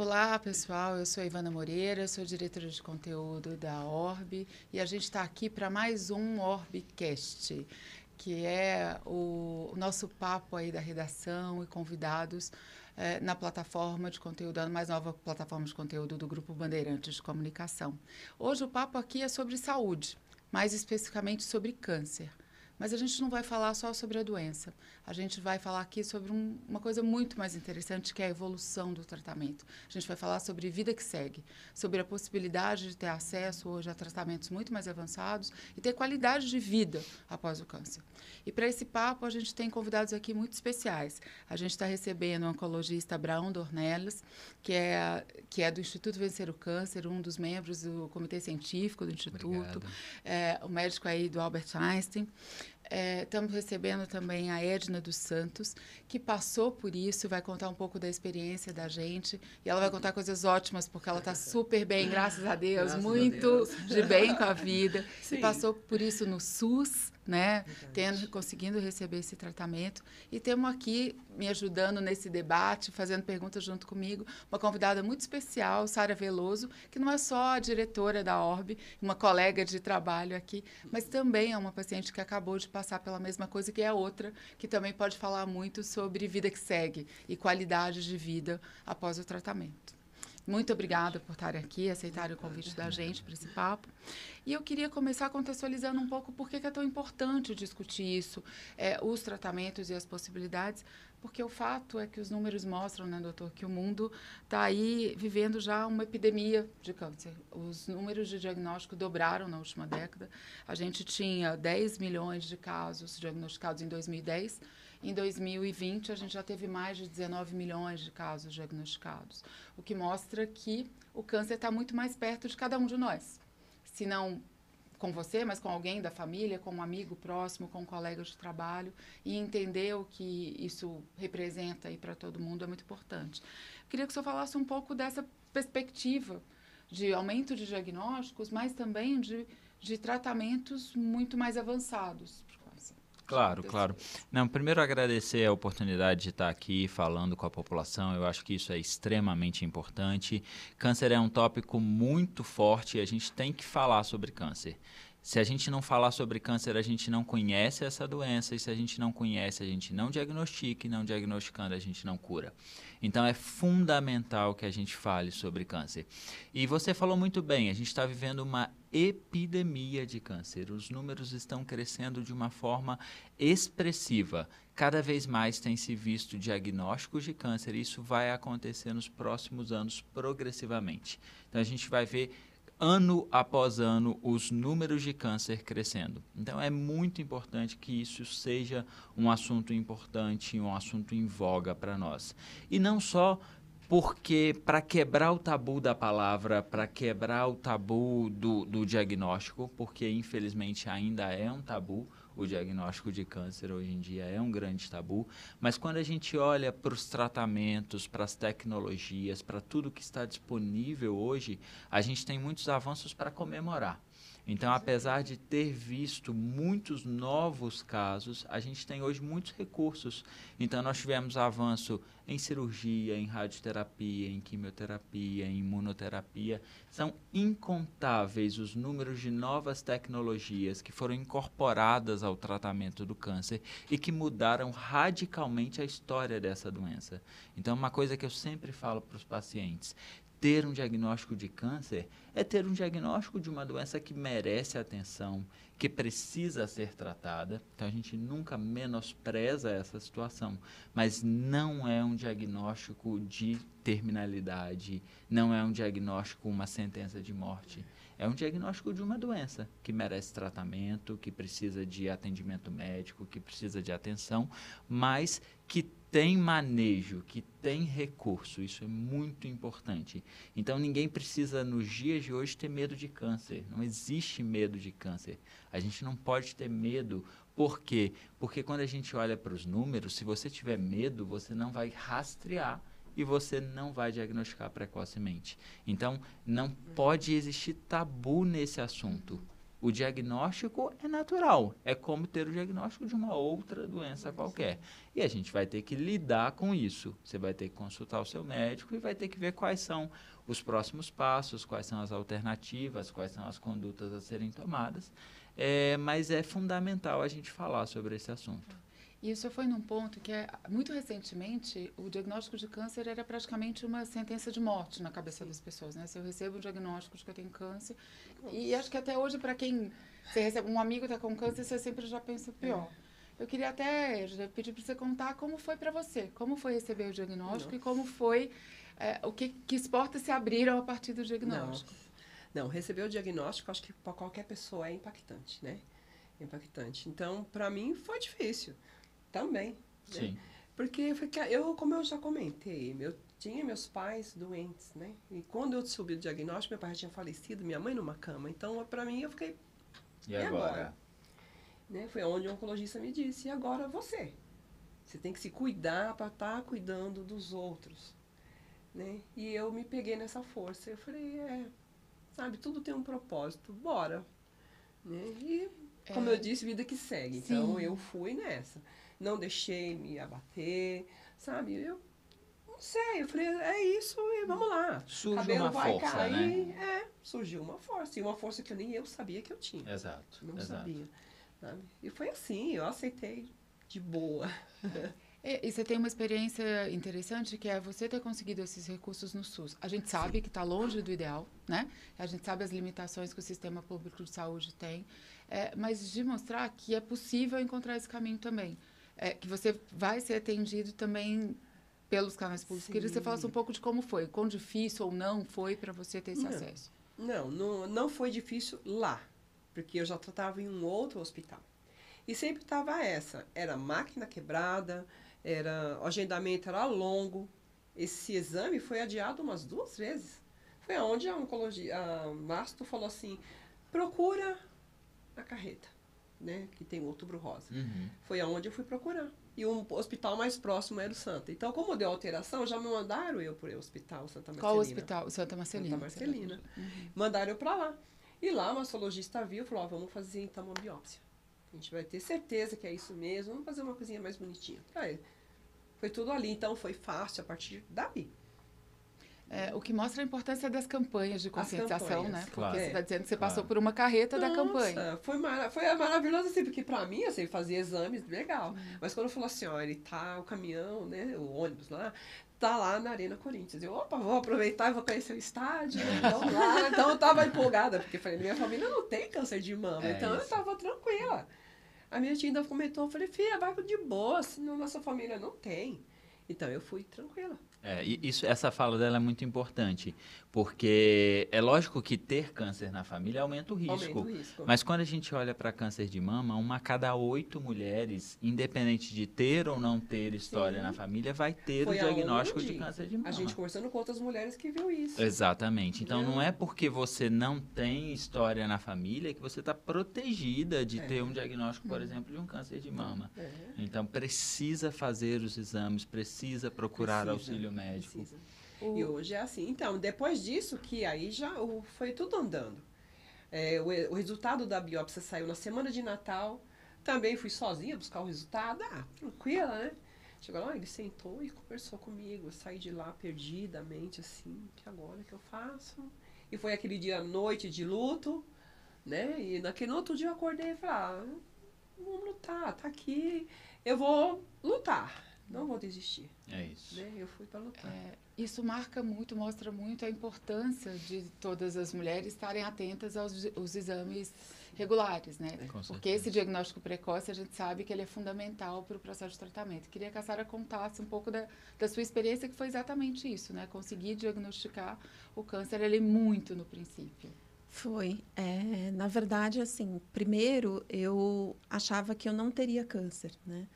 Olá, pessoal. Eu sou Ivana Moreira, sou diretora de conteúdo da Orb e a gente está aqui para mais um Orbcast, que é o, nosso papo aí da redação e convidados eh, na plataforma de conteúdo, a mais nova plataforma de conteúdo do Grupo Bandeirantes de Comunicação. Hoje o papo aqui é sobre saúde, mais especificamente sobre câncer. Mas a gente não vai falar só sobre a doença. A gente vai falar aqui sobre um, uma coisa muito mais interessante, que é a evolução do tratamento. A gente vai falar sobre vida que segue, sobre a possibilidade de ter acesso hoje a tratamentos muito mais avançados e ter qualidade de vida após o câncer. E para esse papo, a gente tem convidados aqui muito especiais. A gente está recebendo o oncologista Abraão Dornelles, que é, que é do Instituto Vencer o Câncer, um dos membros do comitê científico do Instituto, é, o médico aí do Albert Einstein. É, estamos recebendo também a Edna dos Santos, que passou por isso, vai contar um pouco da experiência da gente. E ela vai contar coisas ótimas, porque ela está super bem, graças a Deus, graças muito a Deus. de bem com a vida. Sim. E passou por isso no SUS, né? Tendo, conseguindo receber esse tratamento. E temos aqui me ajudando nesse debate, fazendo perguntas junto comigo, uma convidada muito especial, Sara Veloso, que não é só a diretora da ORB, uma colega de trabalho aqui, mas também é uma paciente que acabou de passar pela mesma coisa que é outra, que também pode falar muito sobre vida que segue e qualidade de vida após o tratamento. Muito obrigada por estarem aqui, aceitarem o convite da gente para esse papo. E eu queria começar contextualizando um pouco por que é tão importante discutir isso, é, os tratamentos e as possibilidades, porque o fato é que os números mostram, né, doutor, que o mundo está aí vivendo já uma epidemia de câncer. Os números de diagnóstico dobraram na última década. A gente tinha 10 milhões de casos diagnosticados em 2010 em 2020, a gente já teve mais de 19 milhões de casos diagnosticados, o que mostra que o câncer está muito mais perto de cada um de nós. Se não com você, mas com alguém da família, com um amigo próximo, com um colega de trabalho, e entender o que isso representa aí para todo mundo é muito importante. Queria que o senhor falasse um pouco dessa perspectiva de aumento de diagnósticos, mas também de, de tratamentos muito mais avançados Claro, claro. Não, primeiro agradecer a oportunidade de estar aqui falando com a população. Eu acho que isso é extremamente importante. Câncer é um tópico muito forte e a gente tem que falar sobre câncer. Se a gente não falar sobre câncer, a gente não conhece essa doença, e se a gente não conhece, a gente não diagnostica, e não diagnosticando, a gente não cura. Então é fundamental que a gente fale sobre câncer. E você falou muito bem, a gente está vivendo uma epidemia de câncer. Os números estão crescendo de uma forma expressiva. Cada vez mais tem se visto diagnósticos de câncer, e isso vai acontecer nos próximos anos progressivamente. Então a gente vai ver ano após ano os números de câncer crescendo. Então é muito importante que isso seja um assunto importante, um assunto em voga para nós. E não só porque para quebrar o tabu da palavra, para quebrar o tabu do, do diagnóstico, porque infelizmente ainda é um tabu, o diagnóstico de câncer hoje em dia é um grande tabu, mas quando a gente olha para os tratamentos, para as tecnologias, para tudo que está disponível hoje, a gente tem muitos avanços para comemorar. Então, apesar de ter visto muitos novos casos, a gente tem hoje muitos recursos. Então, nós tivemos avanço em cirurgia, em radioterapia, em quimioterapia, em imunoterapia. São incontáveis os números de novas tecnologias que foram incorporadas ao tratamento do câncer e que mudaram radicalmente a história dessa doença. Então, uma coisa que eu sempre falo para os pacientes: ter um diagnóstico de câncer é ter um diagnóstico de uma doença que merece atenção, que precisa ser tratada. Então a gente nunca menospreza essa situação, mas não é um diagnóstico de terminalidade, não é um diagnóstico uma sentença de morte. É um diagnóstico de uma doença que merece tratamento, que precisa de atendimento médico, que precisa de atenção, mas que tem manejo, que tem recurso. Isso é muito importante. Então ninguém precisa nos dias de hoje ter medo de câncer. Não existe medo de câncer. A gente não pode ter medo. Por quê? Porque quando a gente olha para os números, se você tiver medo, você não vai rastrear e você não vai diagnosticar precocemente. Então, não pode existir tabu nesse assunto. O diagnóstico é natural, é como ter o diagnóstico de uma outra doença qualquer. E a gente vai ter que lidar com isso. Você vai ter que consultar o seu médico e vai ter que ver quais são os próximos passos, quais são as alternativas, quais são as condutas a serem tomadas. É, mas é fundamental a gente falar sobre esse assunto. E isso foi num ponto que, é, muito recentemente, o diagnóstico de câncer era praticamente uma sentença de morte na cabeça das pessoas. Né? Se eu recebo um diagnóstico de que eu tenho câncer, e acho que até hoje, para quem você recebe, um amigo está com câncer, você sempre já pensa o pior. É. Eu queria até pedir para você contar como foi para você, como foi receber o diagnóstico Nossa. e como foi, é, o que, que portas se abriram a partir do diagnóstico. Não, Não receber o diagnóstico, acho que para qualquer pessoa é impactante, né? Impactante. Então, para mim foi difícil também. Né? Sim. Né? Porque eu, como eu já comentei, eu tinha meus pais doentes, né? E quando eu subi o diagnóstico, meu pai já tinha falecido, minha mãe numa cama. Então, para mim, eu fiquei. E, e agora? agora? Né? Foi onde o oncologista me disse: e agora você? Você tem que se cuidar para estar tá cuidando dos outros. Né? E eu me peguei nessa força. Eu falei: é, sabe, tudo tem um propósito, bora. Né? E, como é. eu disse, vida que segue. Sim. Então, eu fui nessa não deixei me abater, sabe? Eu não sei, eu falei, é isso e vamos lá. Cabelo uma vai força, cair. Né? É, surgiu uma força. E uma força que eu nem eu sabia que eu tinha. Exato. Não exato. sabia. Sabe? E foi assim, eu aceitei de boa. E, e, você tem uma experiência interessante que é você ter conseguido esses recursos no SUS. A gente sabe Sim. que está longe do ideal, né? A gente sabe as limitações que o sistema público de saúde tem, é, mas de mostrar que é possível encontrar esse caminho também é, que você vai ser atendido também pelos canais públicos. Sim. Queria que você falasse um pouco de como foi, quão difícil ou não foi para você ter esse não, acesso. Não, não, não foi difícil lá, porque eu já tratava em um outro hospital. E sempre estava essa, era máquina quebrada, era o agendamento era longo. Esse exame foi adiado umas duas vezes. Foi onde a oncologia, a Masto falou assim, procura a carreta né, que tem o Outubro Rosa. Uhum. Foi aonde eu fui procurar. E o hospital mais próximo era o Santa. Então, como deu alteração, já me mandaram eu para o hospital Santa Marcelina. Qual hospital? Santa Marcelina. Santa Marcelina. Uhum. Mandaram eu para lá. E lá, o mastologista viu e falou, oh, vamos fazer então uma biópsia. A gente vai ter certeza que é isso mesmo. Vamos fazer uma coisinha mais bonitinha. Aí, foi tudo ali. Então, foi fácil a partir dali. É, o que mostra a importância das campanhas de conscientização, campanhas, né? Porque claro. você está dizendo que você passou por uma carreta Nossa, da campanha. Foi, mar foi maravilhoso, assim, porque para mim, assim, fazia exames, legal. Uhum. Mas quando falou assim, ó, ele tá, o caminhão, né, o ônibus lá, tá lá na Arena Corinthians. Eu, opa, vou aproveitar e vou conhecer o estádio, né? Então, lá. então eu tava empolgada, porque falei, minha família não tem câncer de mama, é então isso. eu tava tranquila. A minha tia ainda comentou, eu falei, filha, vai de boa, senão nossa família não tem. Então eu fui tranquila. É, isso, essa fala dela é muito importante, porque é lógico que ter câncer na família aumenta o risco. Aumenta o risco. Mas quando a gente olha para câncer de mama, uma a cada oito mulheres, independente de ter ou não ter história Sim. na família, vai ter Foi o diagnóstico de câncer de mama. A gente conversando com outras mulheres que viu isso. Exatamente. Então não é porque você não tem história na família que você está protegida de é. ter um diagnóstico, por hum. exemplo, de um câncer de mama. É. Então precisa fazer os exames, precisa procurar precisa. auxílio médico. O... E hoje é assim. Então, depois disso, que aí já o, foi tudo andando. É, o, o, resultado da biópsia saiu na semana de Natal. Também fui sozinha buscar o resultado. Ah, tranquila, né? Chegou lá, ele sentou e conversou comigo. Eu saí de lá perdidamente, assim, que agora que eu faço? E foi aquele dia noite de luto, né? E naquele outro dia eu acordei e falei, ah, vamos lutar, tá aqui, eu vou lutar. Não vou desistir. É isso. Né? Eu fui para lutar. É, isso marca muito, mostra muito a importância de todas as mulheres estarem atentas aos, aos exames regulares, né? É, Porque esse diagnóstico precoce, a gente sabe que ele é fundamental para o processo de tratamento. Queria que a Sara contasse um pouco da, da sua experiência, que foi exatamente isso, né? Conseguir diagnosticar o câncer ele muito no princípio. Foi. É, na verdade, assim, primeiro eu achava que eu não teria câncer, né?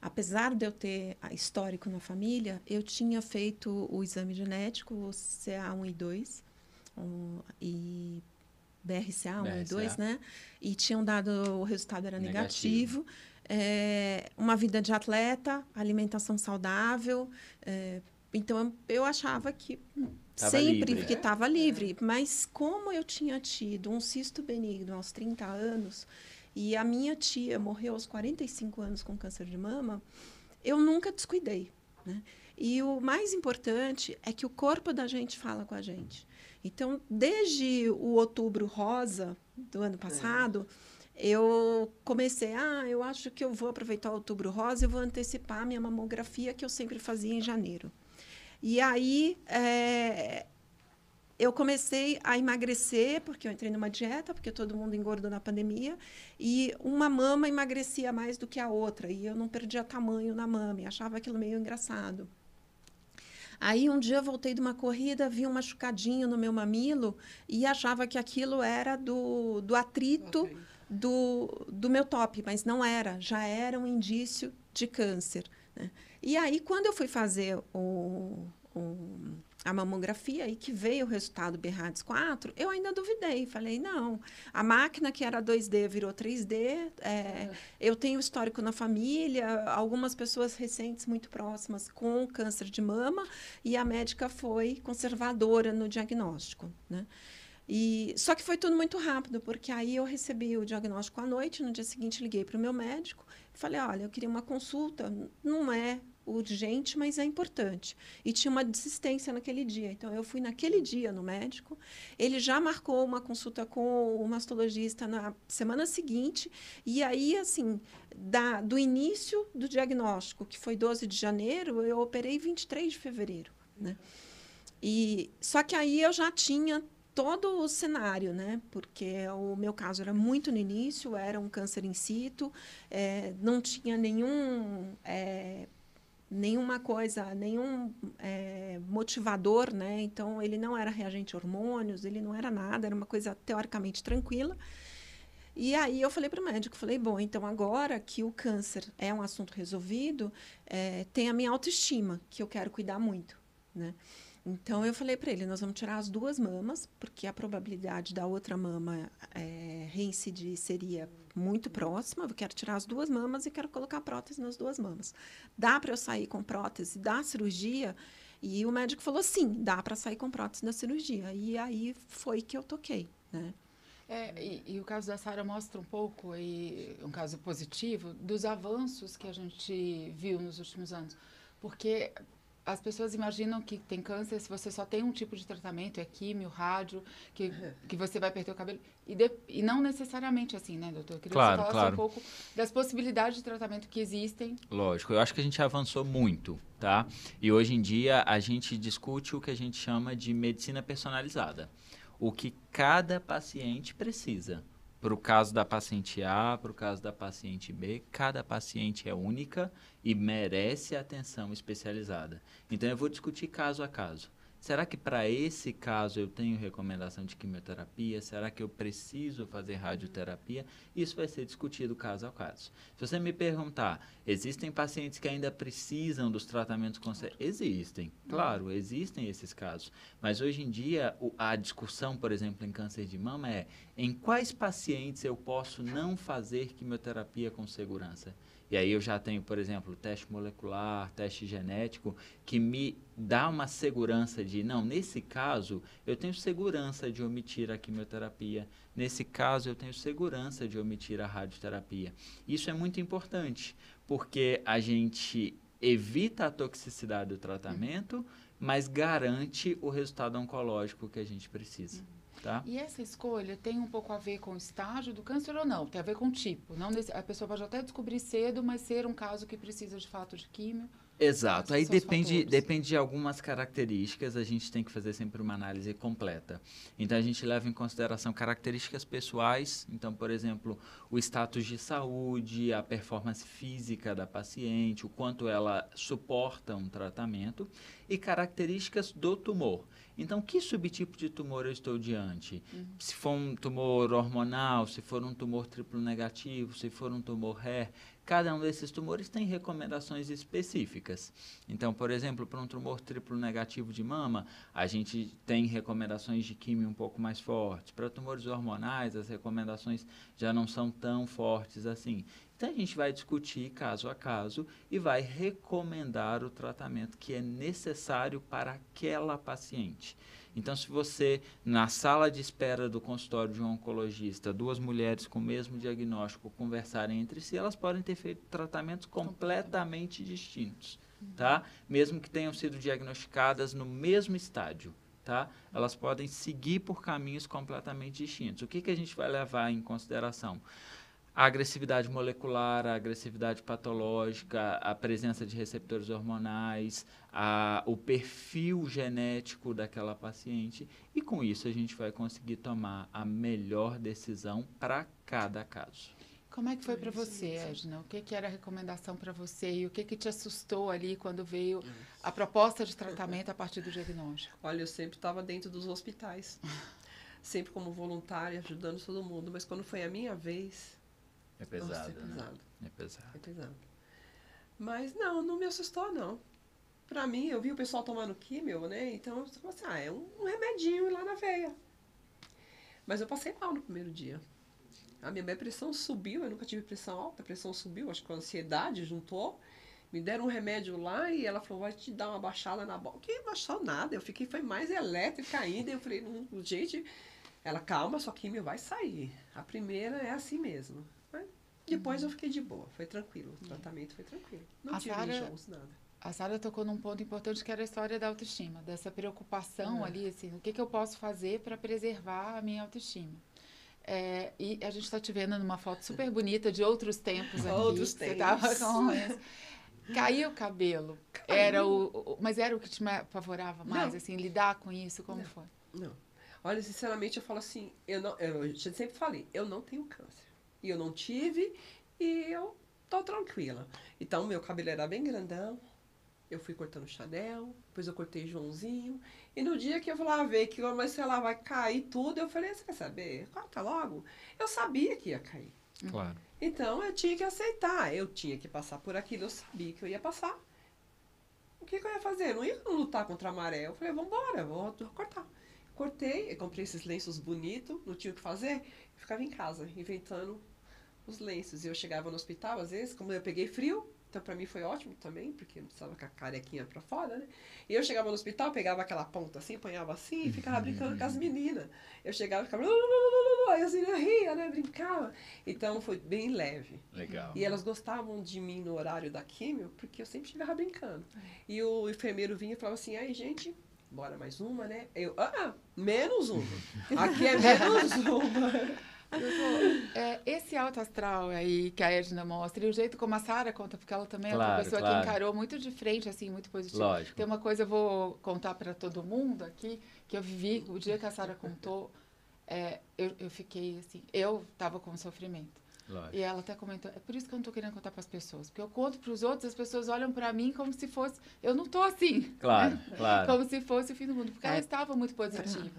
Apesar de eu ter histórico na família, eu tinha feito o exame genético, o CA1 e 2, um, e BRCA 1 BRCA. e 2, né? E tinham dado, o resultado era negativo. negativo. É, uma vida de atleta, alimentação saudável. É, então, eu achava que Tava sempre livre. que estava livre. Mas como eu tinha tido um cisto benigno aos 30 anos e a minha tia morreu aos 45 anos com câncer de mama, eu nunca descuidei. Né? E o mais importante é que o corpo da gente fala com a gente. Então, desde o outubro rosa do ano passado, é. eu comecei, ah, eu acho que eu vou aproveitar o outubro rosa e vou antecipar minha mamografia que eu sempre fazia em janeiro. E aí é, eu comecei a emagrecer, porque eu entrei numa dieta, porque todo mundo engordou na pandemia, e uma mama emagrecia mais do que a outra, e eu não perdia tamanho na mama, e achava aquilo meio engraçado. Aí um dia eu voltei de uma corrida, vi um machucadinho no meu mamilo e achava que aquilo era do, do atrito okay. do, do meu top, mas não era, já era um indício de câncer. Né? E aí, quando eu fui fazer o, o, a mamografia e que veio o resultado BRADS 4, eu ainda duvidei. Falei, não, a máquina que era 2D virou 3D, é, é. eu tenho histórico na família, algumas pessoas recentes muito próximas com câncer de mama, e a médica foi conservadora no diagnóstico, né? E, só que foi tudo muito rápido, porque aí eu recebi o diagnóstico à noite, no dia seguinte liguei para o meu médico falei, olha, eu queria uma consulta, não é urgente, mas é importante. E tinha uma desistência naquele dia. Então, eu fui naquele dia no médico. Ele já marcou uma consulta com o mastologista na semana seguinte. E aí, assim, da, do início do diagnóstico, que foi 12 de janeiro, eu operei 23 de fevereiro. Né? E, só que aí eu já tinha todo o cenário, né? Porque o meu caso era muito no início, era um câncer in situ, é, não tinha nenhum é, nenhuma coisa, nenhum é, motivador, né? Então ele não era reagente hormônios, ele não era nada, era uma coisa teoricamente tranquila. E aí eu falei para o médico, falei, bom, então agora que o câncer é um assunto resolvido, é, tem a minha autoestima, que eu quero cuidar muito, né? Então eu falei para ele, nós vamos tirar as duas mamas, porque a probabilidade da outra mama é, reincidir seria muito próxima. Eu quero tirar as duas mamas e quero colocar prótese nas duas mamas. Dá para eu sair com prótese da cirurgia? E o médico falou sim, dá para sair com prótese da cirurgia. E aí foi que eu toquei, né? É, e, e, o caso da Sara mostra um pouco, e, um caso positivo, dos avanços que a gente viu nos últimos anos. Porque as pessoas imaginam que tem câncer se você só tem um tipo de tratamento, é químio, rádio, que, que você vai perder o cabelo. E, de, e não necessariamente assim, né, doutor? Eu queria claro, que você claro. um pouco das possibilidades de tratamento que existem. Lógico, eu acho que a gente avançou muito, tá? E hoje em dia a gente discute o que a gente chama de medicina personalizada. O que cada paciente precisa para o caso da paciente A, para o caso da paciente B, cada paciente é única e merece atenção especializada. Então eu vou discutir caso a caso. Será que para esse caso eu tenho recomendação de quimioterapia? Será que eu preciso fazer radioterapia? Isso vai ser discutido caso a caso. Se você me perguntar, existem pacientes que ainda precisam dos tratamentos Existem, claro, existem esses casos. Mas hoje em dia, a discussão, por exemplo, em câncer de mama é em quais pacientes eu posso não fazer quimioterapia com segurança? E aí eu já tenho, por exemplo, teste molecular, teste genético, que me dá uma segurança de, não, nesse caso eu tenho segurança de omitir a quimioterapia, nesse caso eu tenho segurança de omitir a radioterapia. Isso é muito importante, porque a gente evita a toxicidade do tratamento, mas garante o resultado oncológico que a gente precisa. Tá? E essa escolha tem um pouco a ver com o estágio do câncer ou não? Tem a ver com o tipo. Não, a pessoa pode até descobrir cedo, mas ser um caso que precisa de fato de químio. Exato. Aí depende, depende de algumas características, a gente tem que fazer sempre uma análise completa. Então a gente leva em consideração características pessoais, então, por exemplo, o status de saúde, a performance física da paciente, o quanto ela suporta um tratamento e características do tumor. Então, que subtipo de tumor eu estou diante? Uhum. Se for um tumor hormonal, se for um tumor triplo negativo, se for um tumor HER, cada um desses tumores tem recomendações específicas. Então, por exemplo, para um tumor triplo negativo de mama, a gente tem recomendações de químio um pouco mais fortes. Para tumores hormonais, as recomendações já não são tão fortes assim. Então a gente vai discutir caso a caso e vai recomendar o tratamento que é necessário para aquela paciente. Então, se você, na sala de espera do consultório de um oncologista, duas mulheres com o mesmo diagnóstico conversarem entre si, elas podem ter feito tratamentos completamente distintos, tá? Mesmo que tenham sido diagnosticadas no mesmo estádio, tá? Elas podem seguir por caminhos completamente distintos. O que, que a gente vai levar em consideração? a agressividade molecular, a agressividade patológica, a presença de receptores hormonais, a, o perfil genético daquela paciente e com isso a gente vai conseguir tomar a melhor decisão para cada caso. Como é que foi para você, Edna? O que, que era a recomendação para você e o que, que te assustou ali quando veio a proposta de tratamento a partir do diagnóstico? Olha, eu sempre estava dentro dos hospitais, sempre como voluntária, ajudando todo mundo, mas quando foi a minha vez, é pesado, Nossa, é pesado. Né? É pesado. É pesado. Mas não, não me assustou, não. Pra mim, eu vi o pessoal tomando químio, né? Então eu falei assim, ah, é um, um remedinho lá na veia. Mas eu passei mal no primeiro dia. A minha, minha pressão subiu, eu nunca tive pressão alta, a pressão subiu, acho que a ansiedade juntou. Me deram um remédio lá e ela falou, vai te dar uma baixada na bola. Que baixou nada, eu fiquei, foi mais elétrica ainda. Eu falei, hum, gente, ela, calma, sua químio vai sair. A primeira é assim mesmo. Depois eu fiquei de boa, foi tranquilo. O tratamento foi tranquilo. Não a tive enjôos, nada. A Sara tocou num ponto importante que era a história da autoestima, dessa preocupação uhum. ali, assim, o que, que eu posso fazer para preservar a minha autoestima. É, e a gente está te vendo numa foto super bonita de outros tempos aqui. Outros tempos. Você tava com Caiu o cabelo. Caiu. Era o, o, mas era o que te apavorava mais, não. assim, lidar com isso, como não. foi? Não. Olha, sinceramente, eu falo assim, eu não, eu sempre falei, eu não tenho câncer e eu não tive e eu tô tranquila. Então, meu cabelo era bem grandão, eu fui cortando Chanel, depois eu cortei Joãozinho. E no dia que eu vou lá ver que comecei lá vai cair tudo, eu falei, você quer saber? Corta logo. Eu sabia que ia cair. Claro. Então eu tinha que aceitar. Eu tinha que passar por aquilo, eu sabia que eu ia passar. O que, que eu ia fazer? Eu não ia lutar contra a maré. Eu falei, vambora, vou cortar. Cortei, eu comprei esses lenços bonitos, não tinha o que fazer. Eu ficava em casa, inventando os lenços. E eu chegava no hospital, às vezes, como eu peguei frio, então para mim foi ótimo também, porque não precisava com a carequinha para fora, né? E eu chegava no hospital, pegava aquela ponta assim, apanhava assim e ficava brincando com as meninas. Eu chegava e ficava. Aí as meninas ria, né? Brincava. Então foi bem leve. Legal. E elas gostavam de mim no horário da químio, porque eu sempre chegava brincando. E o enfermeiro vinha e falava assim: aí, gente, bora mais uma, né? Eu, ah, menos uma. Aqui é menos uma. Doutor, é, esse alto astral aí que a Edna mostra, e o jeito como a Sara conta, porque ela também claro, é uma pessoa claro. que encarou muito de frente, assim, muito positivo. Lógico. Tem uma coisa, eu vou contar para todo mundo aqui, que eu vivi, o dia que a Sara contou, é, eu, eu fiquei assim, eu estava com sofrimento. Lógico. E ela até comentou, é por isso que eu não estou querendo contar para as pessoas, porque eu conto para os outros, as pessoas olham para mim como se fosse, eu não estou assim. Claro, né? claro. Como se fosse o fim do mundo, porque é, ela estava muito positiva.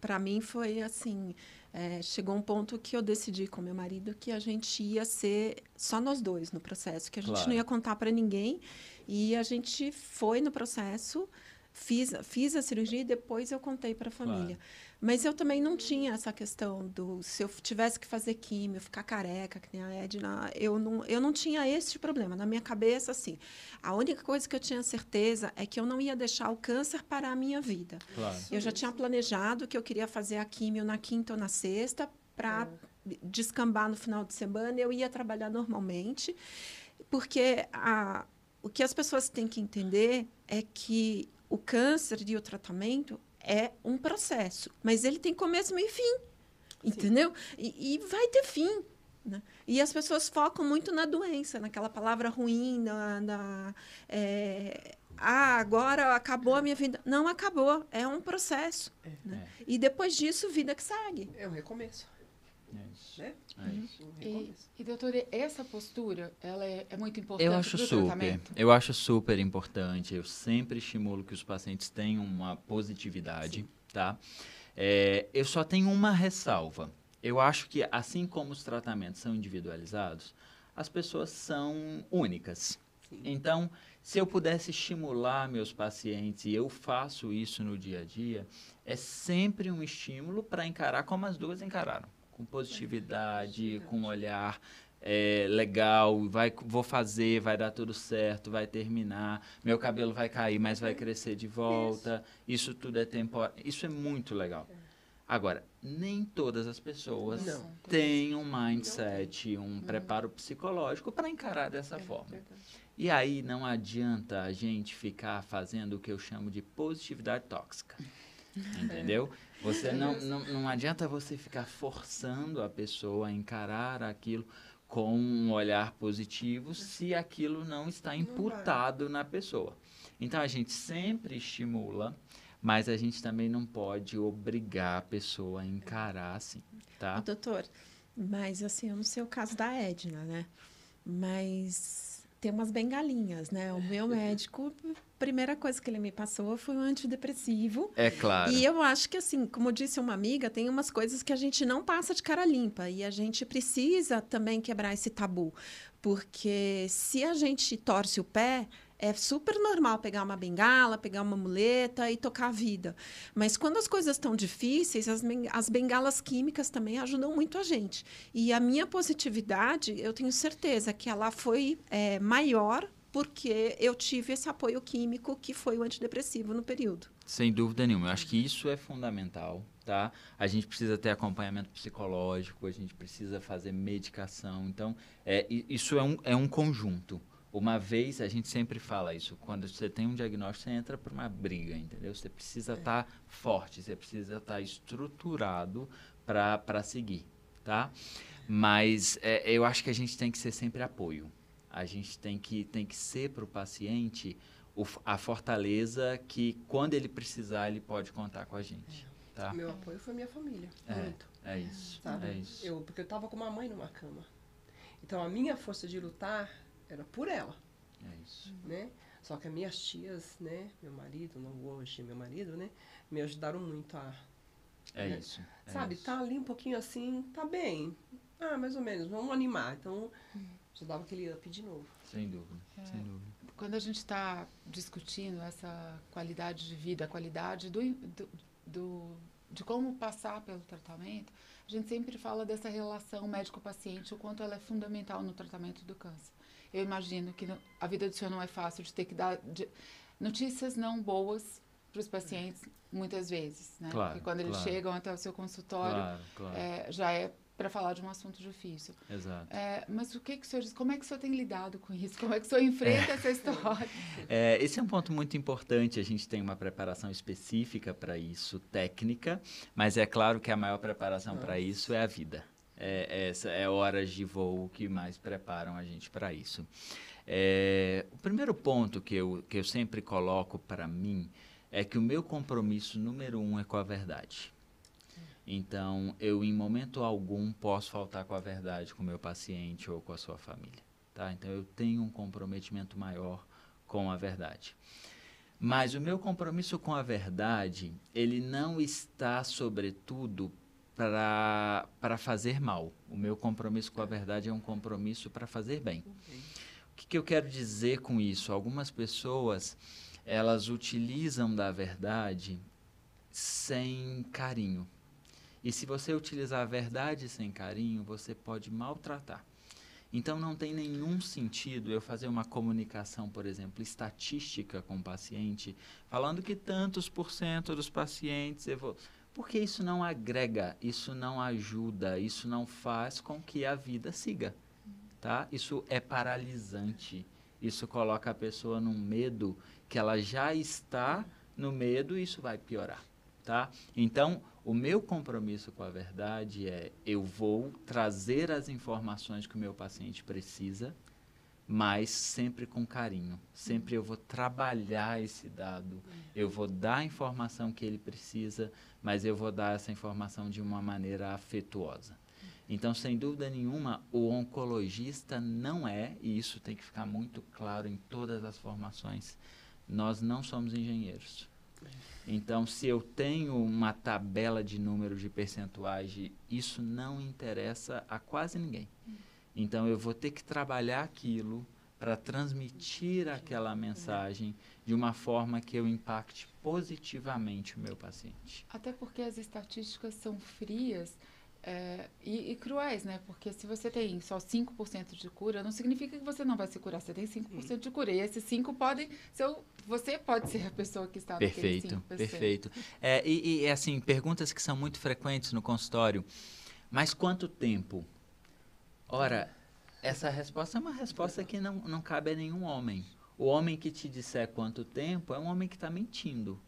Para mim foi assim, é, chegou um ponto que eu decidi com meu marido que a gente ia ser só nós dois no processo, que a gente Claro. não ia contar para ninguém. E a gente foi no processo, fiz, fiz a cirurgia e depois eu contei para a família. Mas eu também não tinha essa questão do se eu tivesse que fazer químio, ficar careca, que nem a Edna, eu não, eu não tinha esse problema. Na minha cabeça, assim, a única coisa que eu tinha certeza é que eu não ia deixar o câncer parar a minha vida. Claro. Eu já tinha planejado que eu queria fazer a químio na quinta ou na sexta para descambar no final de semana. Eu ia trabalhar normalmente, porque a, o que as pessoas têm que entender é que o câncer e o tratamento é um processo, mas ele tem começo, meio e fim, entendeu? E, e vai ter fim. Né? E as pessoas focam muito na doença, naquela palavra ruim, na, na é, ah, agora acabou a minha vida. Não acabou, é um processo. né? E depois disso, vida que segue. É um recomeço. É isso. Né? É isso. Um E, e doutora, essa postura, ela é, é muito importante Eu acho super, tratamento? eu acho super importante. Eu sempre estimulo que os pacientes tenham uma positividade, tá? É, eu só tenho uma ressalva. Eu acho que assim como os tratamentos são individualizados, as pessoas são únicas. Sim. Então, se eu pudesse estimular meus pacientes, e eu faço isso no dia a dia, é sempre um estímulo para encarar como as duas encararam. Com positividade, com um olhar é, legal, vai, vou fazer, vai dar tudo certo, vai terminar, meu cabelo vai cair, mas vai crescer de volta. Isso, isso tudo é temporário. Isso é muito legal. Agora, nem todas as pessoas não. têm um mindset, um preparo psicológico para encarar dessa é, forma. E aí não adianta a gente ficar fazendo o que eu chamo de positividade tóxica. Entendeu? Você não, não, não adianta você ficar forçando a pessoa a encarar aquilo com um olhar positivo se aquilo não está imputado na pessoa. Então a gente sempre estimula, mas a gente também não pode obrigar a pessoa a encarar assim, tá? Doutor, mas assim, eu não sei o caso da Edna, né? Mas tem umas bengalinhas, né? O meu médico, primeira coisa que ele me passou foi um antidepressivo. É claro. E eu acho que, assim, como disse uma amiga, tem umas coisas que a gente não passa de cara limpa. E a gente precisa também quebrar esse tabu. Porque se a gente torce o pé, é super normal pegar uma bengala, pegar uma muleta e tocar a vida. Mas quando as coisas estão difíceis, as, as bengalas químicas também ajudam muito a gente. E a minha positividade, eu tenho certeza que ela foi é, maior porque eu tive esse apoio químico que foi o antidepressivo no período. Sem dúvida nenhuma. Eu acho que isso é fundamental, tá? A gente precisa ter acompanhamento psicológico, a gente precisa fazer medicação. Então, é, isso é um, é um conjunto. Uma vez, a gente sempre fala isso, quando você tem um diagnóstico, você entra para uma briga, entendeu? Você precisa estar é. tá forte, você precisa estar tá estruturado para seguir, tá? Mas é, eu acho que a gente tem que ser sempre apoio. A gente tem que, tem que ser para o paciente a fortaleza que, quando ele precisar, ele pode contar com a gente. É. Tá? Meu apoio foi minha família, é, muito. É isso, sabe? é isso. Eu, porque eu estava com uma mãe numa cama. Então, a minha força de lutar era por ela. É isso. Né? Só que as minhas tias, né, meu marido, não hoje meu marido, né, me ajudaram muito a. É né, isso. É sabe, isso. tá ali um pouquinho assim, tá bem. Ah, mais ou menos, vamos animar. Então, já dava aquele up de novo. Sem dúvida, é. sem dúvida. Quando a gente está discutindo essa qualidade de vida, a qualidade do, do, do, de como passar pelo tratamento, a gente sempre fala dessa relação médico-paciente, o quanto ela é fundamental no tratamento do câncer. Eu imagino que a vida do senhor não é fácil de ter que dar de, notícias não boas para os pacientes muitas vezes, né? Claro, Porque quando eles claro. chegam até o seu consultório, claro, claro. É, já é para falar de um assunto difícil. Exato. É, mas o que, que o senhor diz? Como é que o senhor tem lidado com isso? Como é que o senhor enfrenta é. essa história? É, esse é um ponto muito importante. A gente tem uma preparação específica para isso, técnica, mas é claro que a maior preparação para isso é a vida é, essa é horas de voo que mais preparam a gente para isso. É, o primeiro ponto que eu, que eu sempre coloco para mim é que o meu compromisso número um é com a verdade. Então, eu em momento algum posso faltar com a verdade com o meu paciente ou com a sua família. Tá? Então, eu tenho um comprometimento maior com a verdade. Mas o meu compromisso com a verdade, ele não está, sobretudo, para fazer mal. O meu compromisso com a verdade é um compromisso para fazer bem. O que, que, eu quero dizer com isso? Algumas pessoas elas utilizam da verdade sem carinho. E se você utilizar a verdade sem carinho, você pode maltratar. Então não tem nenhum sentido eu fazer uma comunicação, por exemplo, estatística com o paciente, falando que tantos por cento dos pacientes evoluem porque isso não agrega, isso não ajuda, isso não faz com que a vida siga, tá? Isso é paralisante. Isso coloca a pessoa num medo que ela já está no medo e isso vai piorar, tá? Então, o meu compromisso com a verdade é eu vou trazer as informações que o meu paciente precisa, mas sempre com carinho. Sempre eu vou trabalhar esse dado, eu vou dar a informação que ele precisa, mas eu vou dar essa informação de uma maneira afetuosa. Então, sem dúvida nenhuma, o oncologista não é, e isso tem que ficar muito claro em todas as formações, nós não somos engenheiros. Então, se eu tenho uma tabela de números de percentuais, isso não interessa a quase ninguém. Então eu vou ter que trabalhar aquilo para transmitir aquela mensagem de uma forma que eu impacte positivamente o meu paciente. Até porque as estatísticas são frias é, e, e, cruéis, né? Porque se você tem só 5% de cura, não significa que você não vai se curar. Você tem 5% de cura. E esses 5 podem ser. Você pode ser a pessoa que está Perfeito, perfeito. É, e, e, assim, perguntas que são muito frequentes no consultório. Mas quanto tempo? Ora, essa resposta é uma resposta que não, não cabe a nenhum homem. O homem que te disser quanto tempo é um homem que está mentindo.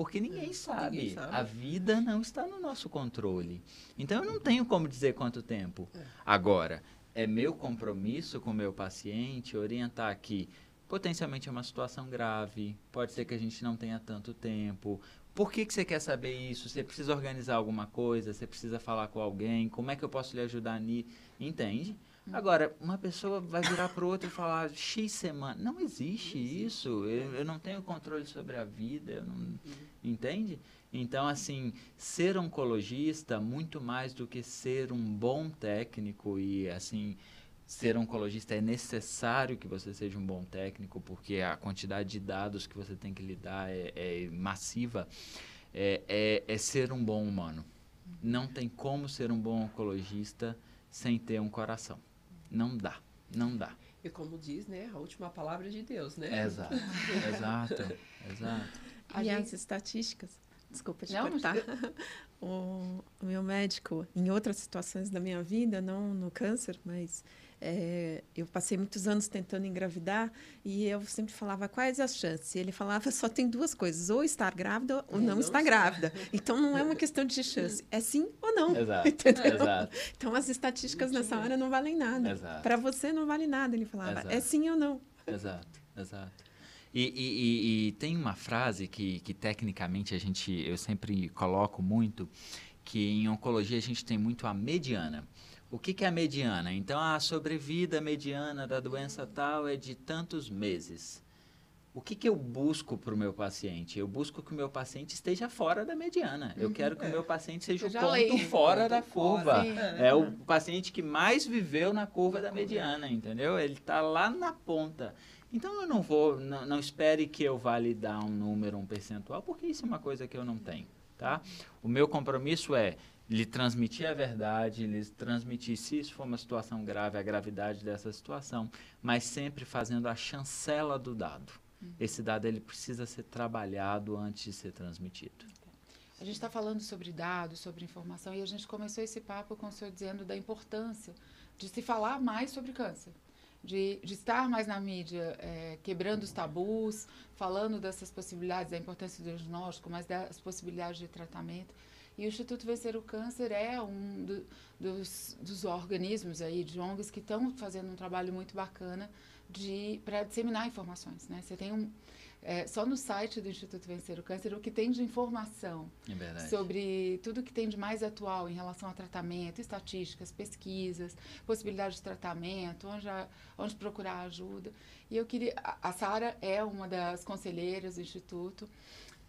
Porque ninguém, é, sabe. ninguém sabe. A vida não está no nosso controle. Então eu não tenho como dizer quanto tempo. É. Agora, é meu compromisso com o meu paciente orientar que potencialmente é uma situação grave, pode ser que a gente não tenha tanto tempo. Por que, que você quer saber isso? Você precisa organizar alguma coisa, você precisa falar com alguém, como é que eu posso lhe ajudar nisso? Entende? Agora, uma pessoa vai virar para o outro e falar X semana. Não existe isso. Eu, eu, não tenho controle sobre a vida. Não, uhum. Entende? Então, assim, ser oncologista, muito mais do que ser um bom técnico e, assim, ser oncologista é necessário que você seja um bom técnico, porque a quantidade de dados que você tem que lidar é, é massiva. É, é, é ser um bom humano. Não tem como ser um bom oncologista sem ter um coração. Não dá, não dá. E como diz, né, a última palavra é de Deus, né? Exato, exato, exato. E gente... as estatísticas, desculpa te não, cortar. Mas... O, o meu médico, em outras situações da minha vida, não no câncer, mas é, eu passei muitos anos tentando engravidar e eu sempre falava quais as chances. E ele falava só tem duas coisas, ou estar grávida ou é, não, não estar grávida. Então não é uma questão de chance, é sim ou não. Exato. Entendeu? Exato. Então as estatísticas nessa hora não valem nada. Para você não vale nada, ele falava. Exato. É sim ou não. Exato, exato. E, e, e, e, tem uma frase que, que tecnicamente a gente eu sempre coloco muito que em oncologia a gente tem muito a mediana. O que, que é a mediana? Então, a sobrevida mediana da doença tal é de tantos meses. O que, que eu busco para o meu paciente? Eu busco que o meu paciente esteja fora da mediana. Eu uhum, quero que é. o meu paciente seja o ponto leio. fora da curva. É, é o paciente que mais viveu na curva da mediana, entendeu? Ele está lá na ponta. Então eu não vou, não, não, espere que eu vá lhe dar um número, um percentual, porque isso é uma coisa que eu não tenho, tá? O meu compromisso é lhe transmitir a verdade, lhe transmitir, se isso for uma situação grave, a gravidade dessa situação, mas sempre fazendo a chancela do dado. Uhum. Esse dado ele precisa ser trabalhado antes de ser transmitido. A gente está falando sobre dados, sobre informação, e a gente começou esse papo com o senhor dizendo da importância de se falar mais sobre câncer. De, de, estar mais na mídia, é, quebrando os tabus, falando dessas possibilidades, da importância do diagnóstico, mas das possibilidades de tratamento. E o Instituto Vencer o Câncer é um do, dos, dos, organismos aí, de ONGs, que estão fazendo um trabalho muito bacana de, para disseminar informações. Né? Você tem um, é, só no site do Instituto Vencer o Câncer o que tem de informação é sobre tudo que tem de mais atual em relação a tratamento, estatísticas, pesquisas, possibilidade de tratamento, onde, a, onde procurar ajuda. E eu queria. A, a Sara é uma das conselheiras do Instituto.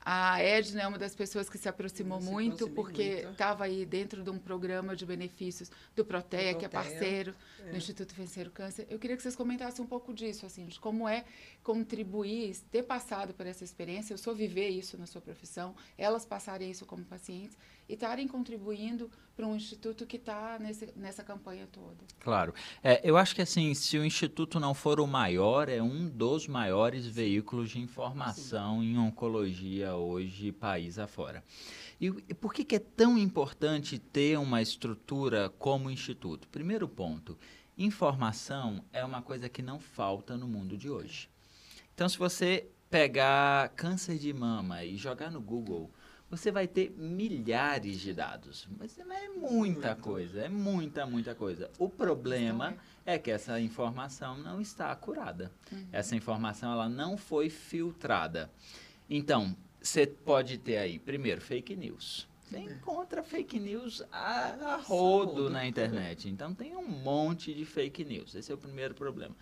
A Edna é uma das pessoas que se aproximou se muito, porque estava aí dentro de um programa de benefícios do Protea, que é parceiro é. do Instituto Vencer o Câncer. Eu queria que vocês comentassem um pouco disso, assim, de como é contribuir, ter passado por essa experiência, eu sou viver isso na sua profissão, elas passarem isso como pacientes e estarem contribuindo para um instituto que está nessa campanha toda. Claro. É, eu acho que assim, se o instituto não for o maior, é um dos maiores veículos de informação Sim. em oncologia hoje, país afora. E, e por que, que é tão importante ter uma estrutura como instituto? Primeiro ponto, informação é uma coisa que não falta no mundo de hoje. Então, se você pegar câncer de mama e jogar no Google, você vai ter milhares de dados. Mas é muita coisa, é muita, muita coisa. O problema é que essa informação não está curada. Uhum. Essa informação ela não foi filtrada. Então, você pode ter aí, primeiro, fake news. Você uhum. encontra fake news a, a rodo na internet. Então, tem um monte de fake news. Esse é o primeiro problema.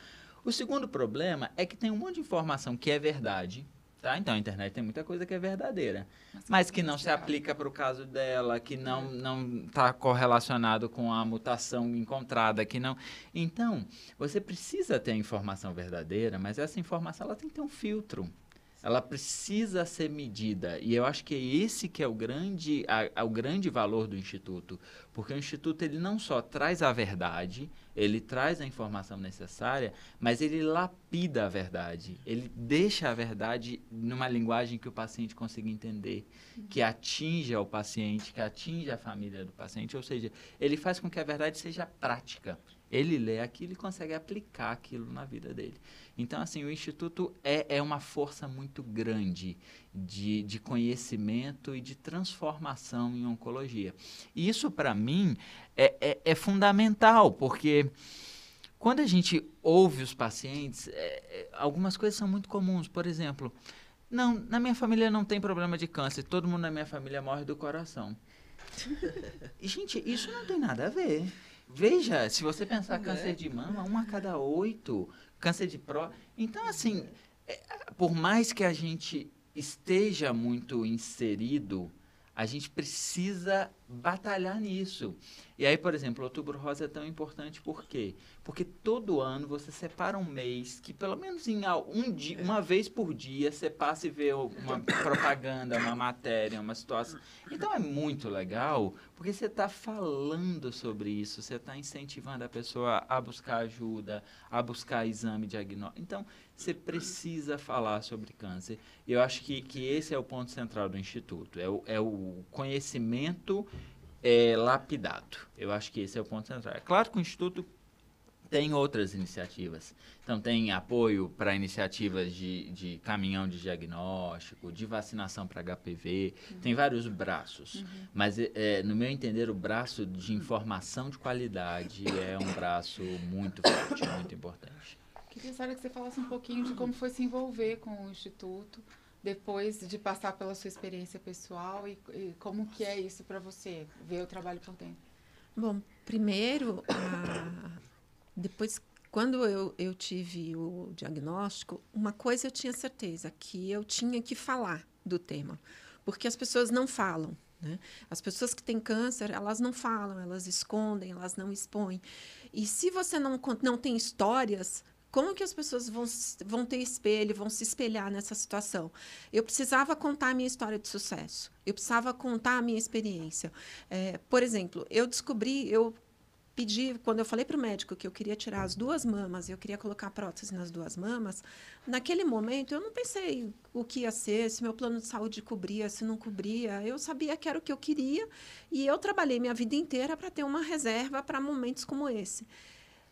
O segundo problema é que tem um monte de informação que é verdade, Tá? Então a internet tem muita coisa que é verdadeira, mas, mas que não se aplica para o caso dela, que não não está correlacionado com a mutação encontrada, que não. Então você precisa ter a informação verdadeira, mas essa informação ela tem que ter um filtro. Ela precisa ser medida. E eu acho que é esse que é o grande, a, a, o grande valor do Instituto. Porque o Instituto ele não só traz a verdade, ele traz a informação necessária, mas ele lapida a verdade. Ele deixa a verdade numa linguagem que o paciente consiga entender, que atinja o paciente, que atinja a família do paciente. Ou seja, ele faz com que a verdade seja prática. Ele lê aquilo e consegue aplicar aquilo na vida dele. Então, assim, o Instituto é, é uma força muito grande de, de conhecimento e de transformação em oncologia. E isso, para mim, é, é, é, fundamental, porque quando a gente ouve os pacientes, é, é, algumas coisas são muito comuns. Por exemplo, não, na minha família não tem problema de câncer, todo mundo na minha família morre do coração. Gente, isso não tem nada a ver. Veja, se você pensar câncer de mama, uma a cada oito câncer de pró. Então, assim, é, por mais que a gente esteja muito inserido, a gente precisa batalhar nisso. E aí, por exemplo, Outubro Rosa é tão importante por quê? Porque todo ano você separa um mês que pelo menos em um dia, uma vez por dia você passa e vê uma propaganda, uma matéria, uma situação. Então é muito legal porque você está falando sobre isso, você está incentivando a pessoa a buscar ajuda, a buscar exame diagnóstico. Então você precisa falar sobre câncer. Eu acho que, que esse é o ponto central do Instituto, é o, é o conhecimento é, lapidado. Eu acho que esse é o ponto central. É claro que o Instituto tem outras iniciativas. Então, tem apoio para iniciativas de, de caminhão de diagnóstico, de vacinação para HPV, uhum. tem vários braços. Uhum. Mas, é, no meu entender, o braço de informação de qualidade é um braço muito forte, muito importante. Queria, que você falasse um pouquinho de como foi se envolver com o Instituto depois de passar pela sua experiência pessoal e, e como que é isso para você, ver o trabalho por dentro? Bom, primeiro, a, depois, quando eu, eu tive o diagnóstico, uma coisa eu tinha certeza, que eu tinha que falar do tema, porque as pessoas não falam. Né? As pessoas que têm câncer, elas não falam, elas escondem, elas não expõem. E se você não, não tem histórias, como que as pessoas vão, vão ter espelho, vão se espelhar nessa situação? Eu precisava contar a minha história de sucesso. Eu precisava contar a minha experiência. É, por exemplo, eu descobri, eu pedi, quando eu falei para o médico que eu queria tirar as duas mamas, eu queria colocar prótese nas duas mamas, naquele momento eu não pensei o que ia ser, se meu plano de saúde cobria, se não cobria. Eu sabia que era o que eu queria e eu trabalhei minha vida inteira para ter uma reserva para momentos como esse.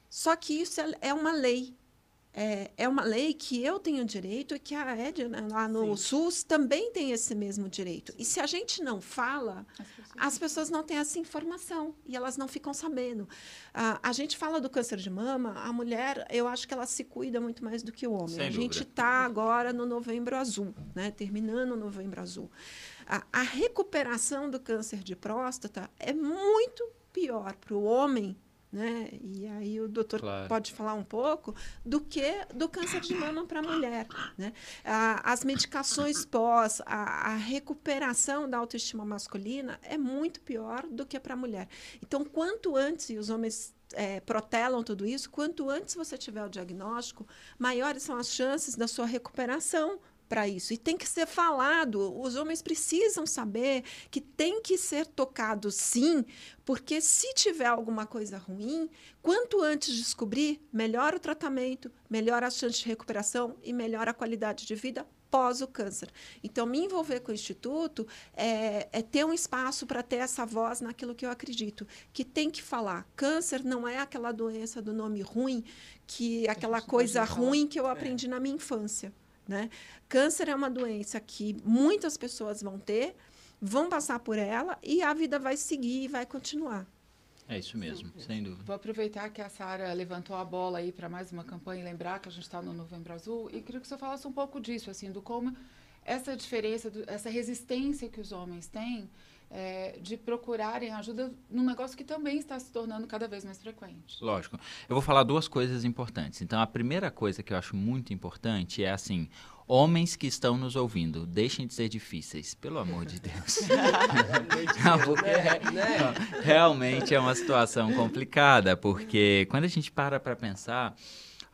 Só que isso é, é uma lei é, é uma lei que eu tenho direito e que a Ed, né, lá no Sim. SUS, também tem esse mesmo direito. E se a gente não fala, as pessoas, as pessoas não têm essa informação e elas não ficam sabendo. Ah, a gente fala do câncer de mama, a mulher, eu acho que ela se cuida muito mais do que o homem. Sem a gente está agora no novembro azul, né? terminando o novembro azul. A, a recuperação do câncer de próstata é muito pior para o homem né? E aí o doutor claro. pode falar um pouco do que do câncer de mama para a mulher, né? as medicações pós, a, a, recuperação da autoestima masculina é muito pior do que para a mulher. Então, quanto antes os homens é, protelam tudo isso, quanto antes você tiver o diagnóstico, maiores são as chances da sua recuperação para isso. E tem que ser falado. Os homens precisam saber que tem que ser tocado sim, porque se tiver alguma coisa ruim, quanto antes descobrir, melhor o tratamento, melhor a chance de recuperação e melhor a qualidade de vida pós o câncer. Então, me envolver com o Instituto é, é ter um espaço para ter essa voz naquilo que eu acredito, que tem que falar. Câncer não é aquela doença do nome ruim, que aquela coisa ruim que eu aprendi é. na minha infância. Né? Câncer é uma doença que muitas pessoas vão ter, vão passar por ela e a vida vai seguir e vai continuar. É isso mesmo, Sim. sem dúvida. Vou aproveitar que a Sara levantou a bola aí para mais uma campanha e lembrar que a gente está no Novembro Azul e queria que você falasse um pouco disso, assim, do como essa diferença, do, essa resistência que os homens têm é, de procurarem ajuda num negócio que também está se tornando cada vez mais frequente. Lógico. Eu vou falar duas coisas importantes. Então, a primeira coisa que eu acho muito importante é assim: homens que estão nos ouvindo, deixem de ser difíceis, pelo amor de Deus. porque não, realmente é uma situação complicada, porque quando a gente para para pensar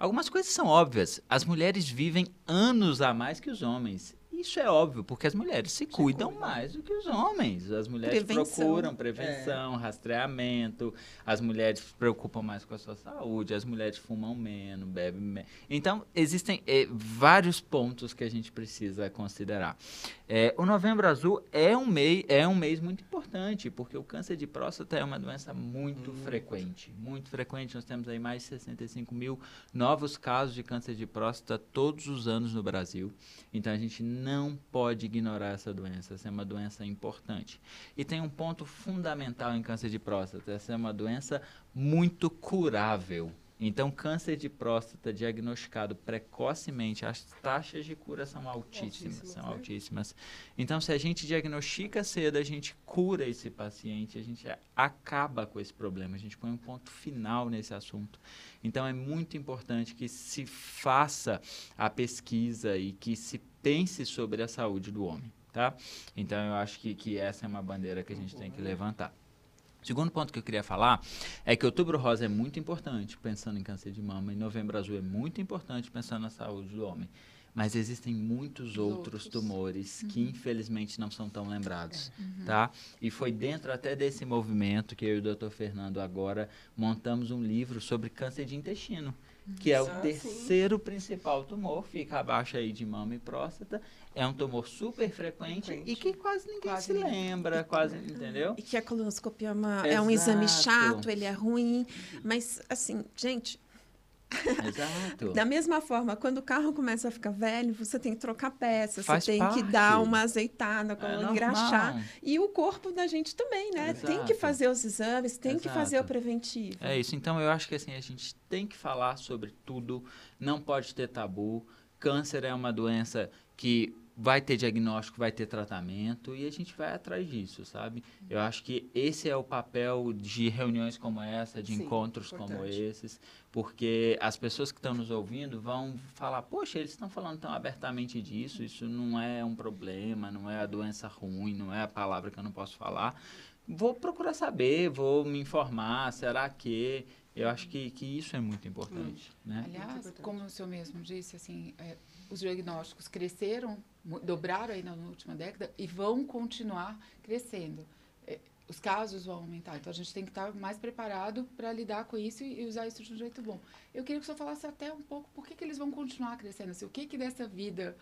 Algumas coisas são óbvias. As mulheres vivem anos a mais que os homens. Isso é óbvio, porque as mulheres se, se cuidam cuida. mais do que os homens. As mulheres prevenção. procuram prevenção, é. rastreamento, as mulheres se preocupam mais com a sua saúde, as mulheres fumam menos, bebem menos. Então, existem é, vários pontos que a gente precisa considerar. É, o Novembro Azul é um, mês, é um mês muito importante, porque o câncer de próstata é uma doença muito hum. frequente. Muito frequente. Nós temos aí mais de 65 mil novos casos de câncer de próstata todos os anos no Brasil. Então, a gente não não pode ignorar essa doença. Essa é uma doença importante. E tem um ponto fundamental em câncer de próstata: essa é uma doença muito curável. Então, câncer de próstata diagnosticado precocemente, as taxas de cura são altíssimas, altíssimas são né? altíssimas. Então, se a gente diagnostica cedo, a gente cura esse paciente, a gente acaba com esse problema, a gente põe um ponto final nesse assunto. Então, é muito importante que se faça a pesquisa e que se pense sobre a saúde do homem, tá? Então eu acho que, que essa é uma bandeira que a gente tem que levantar. Segundo ponto que eu queria falar é que outubro rosa é muito importante pensando em câncer de mama e novembro azul é muito importante pensando na saúde do homem. Mas existem muitos outros, outros. tumores uhum. que infelizmente não são tão lembrados, é. uhum. tá? E foi dentro até desse movimento que eu e o Dr. Fernando agora montamos um livro sobre câncer de intestino que é o ah, terceiro sim. principal tumor, fica abaixo aí de mama e próstata. É um tumor super frequente, frequente. e que quase ninguém quase se ninguém. lembra, quase, entendeu? E que a colonoscopia é, uma, é um exame chato, ele é ruim. Mas, assim, gente, Exato. da mesma forma, quando o carro começa a ficar velho, você tem que trocar peça, Faz você tem parte. que dar uma azeitada, é engraxar. E o corpo da gente também, né? Exato. Tem que fazer os exames, tem Exato. que fazer o preventivo. É isso. Então, eu acho que assim, a gente tem que falar sobre tudo, não pode ter tabu. Câncer é uma doença que vai ter diagnóstico, vai ter tratamento e a gente vai atrás disso, sabe? Eu acho que esse é o papel de reuniões como essa, de Sim, encontros importante. como esses, porque as pessoas que estão nos ouvindo vão falar, poxa, eles estão falando tão abertamente disso, isso não é um problema, não é a doença ruim, não é a palavra que eu não posso falar. Vou procurar saber, vou me informar, será que... Eu acho que, que isso é muito importante, hum. né? Aliás, como o senhor mesmo disse, assim, é, os diagnósticos cresceram, dobraram aí na última década e vão continuar crescendo. Os casos vão aumentar. Então, a gente tem que estar mais preparado para lidar com isso e, usar isso de um jeito bom. Eu queria que o senhor falasse até um pouco por que, que eles vão continuar crescendo. Assim, o que, que dessa vida,